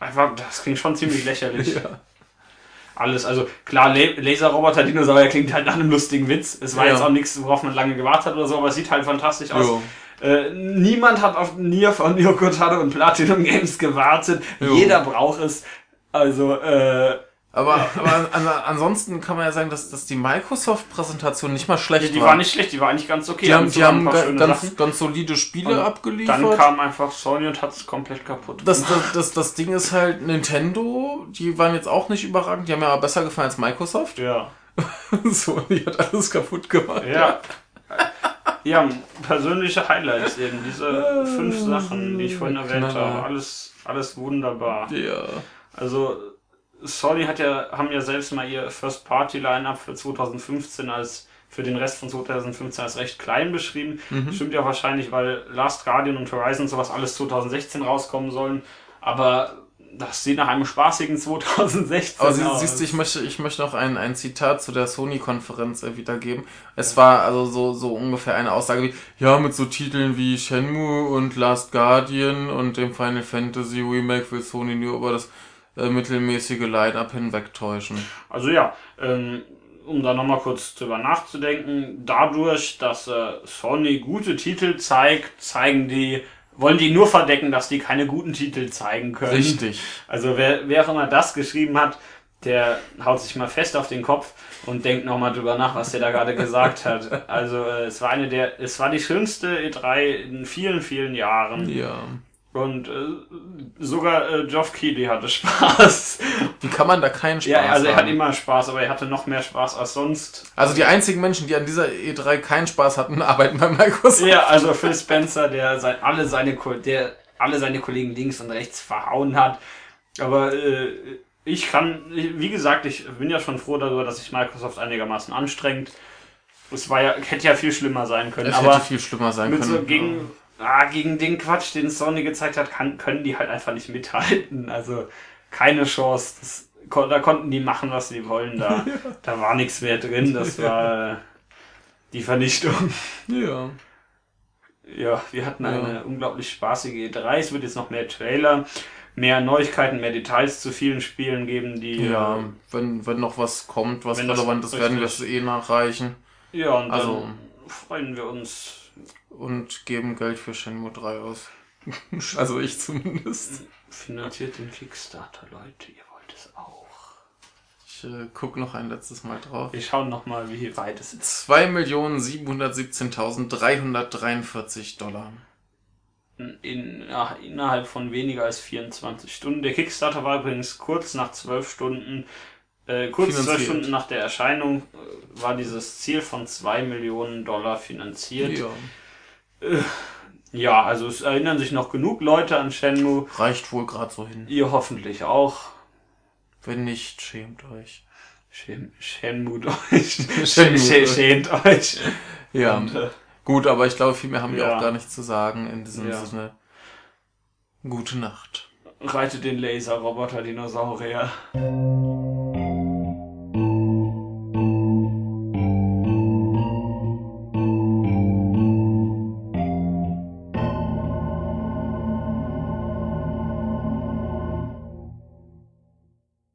Einfach, das klingt schon ziemlich lächerlich. Ja. Alles, also klar, La Laserroboter, Dinosaurier klingt halt nach einem lustigen Witz. Es war Ja. jetzt auch nichts, worauf man lange gewartet hat oder so, aber es sieht halt fantastisch aus. Jo. Äh, niemand hat auf Nier von Yoko Taro und Platinum Games gewartet. Jo. Jeder braucht es. Also, äh, Aber, aber an, ansonsten kann man ja sagen, dass, dass die Microsoft-Präsentation nicht mal schlecht die war. war nicht schlecht, die war eigentlich ganz okay. die haben, zu die haben ganz, ganz solide Spiele Und abgeliefert. Dann kam einfach Sony und hat es komplett kaputt das, gemacht. das, das, das Ding ist halt Nintendo, die waren jetzt auch nicht überragend, die haben mir aber besser gefallen als Microsoft. Ja. Sony hat alles kaputt gemacht. Ja. Ja, persönliche Highlights eben. Diese fünf Sachen, die ich vorhin erwähnt habe. Alles, alles wunderbar. Ja. Also Sony hat ja, haben ja selbst mal ihr First Party Lineup für 2015 als für den Rest von 2015 als recht klein beschrieben. Stimmt ja wahrscheinlich, weil Last Guardian und Horizon sowas alles 2016 rauskommen sollen. Aber das sieht nach einem spaßigen 2016 Aber sie, aus. siehst du, ich möchte, ich möchte noch ein, ein Zitat zu der Sony-Konferenz wiedergeben. Es war also so, so ungefähr eine Aussage wie, ja, mit so Titeln wie Shenmue und Last Guardian und dem Final Fantasy Remake will Sony nur über das äh, mittelmäßige Line-Up hinwegtäuschen. Also ja, ähm, um da nochmal kurz drüber nachzudenken, dadurch, dass äh, Sony gute Titel zeigt, zeigen die, wollen die nur verdecken, dass die keine guten Titel zeigen können. Richtig. Also wer, wer auch immer das geschrieben hat, der haut sich mal fest auf den Kopf und denkt nochmal drüber nach, was der da gerade gesagt hat. Also äh, es war eine der, es war die schönste E3 in vielen, vielen Jahren. Ja. Und äh, sogar äh, Geoff Keighley hatte Spaß. Wie kann man da keinen Spaß ja, also er haben? hat immer Spaß, aber er hatte noch mehr Spaß als sonst. also die einzigen Menschen, die an dieser E3 keinen Spaß hatten, arbeiten bei Microsoft. Ja, also Phil Spencer, der sein, alle seine der alle seine Kollegen links und rechts verhauen hat. Aber äh, ich kann, wie gesagt, ich bin ja schon froh darüber, dass sich Microsoft einigermaßen anstrengt. Es war ja, hätte ja viel schlimmer sein können. Es aber hätte viel schlimmer sein mit können. so gegen, ah, gegen den Quatsch, den Sony gezeigt hat, kann, können die halt einfach nicht mithalten. Also keine Chance. Das, da konnten die machen, was sie wollen. Da, da war nichts mehr drin. Das war äh, die Vernichtung. ja. Ja, wir hatten Ja. eine unglaublich spaßige E3. Es wird jetzt noch mehr Trailer, mehr Neuigkeiten, mehr Details zu vielen Spielen geben, die. Ja, äh, wenn, wenn noch was kommt, was relevant ist, werden wir es eh nachreichen. ja und Also- dann freuen wir uns. Und geben Geld für Shenmue 3 aus. also ich zumindest. Finanziert den Kickstarter, Leute. Ihr wollt es auch. Ich äh, guck noch ein letztes Mal drauf. Wir schauen nochmal, wie weit es ist. 2.717.343 Dollar. In, ach, innerhalb von weniger als 24 Stunden. Der Kickstarter war übrigens kurz nach 12 Stunden. Äh, kurz zwölf Finanziert. Stunden nach der Erscheinung äh, war dieses Ziel von 2 Millionen Dollar finanziert. Ja. Ja, also es erinnern sich noch genug Leute an Shenmue. Reicht wohl gerade so hin. Ihr hoffentlich auch. Wenn nicht, schämt euch. Shen Shenmue euch. Shenmue. Sch- Schämt euch. Ja. Und, äh, Gut, aber ich glaube, viel mehr haben wir Ja. auch gar nicht zu sagen. In diesem Ja. Sinne. Gute Nacht. reitet den Laserroboter-Dinosaurier.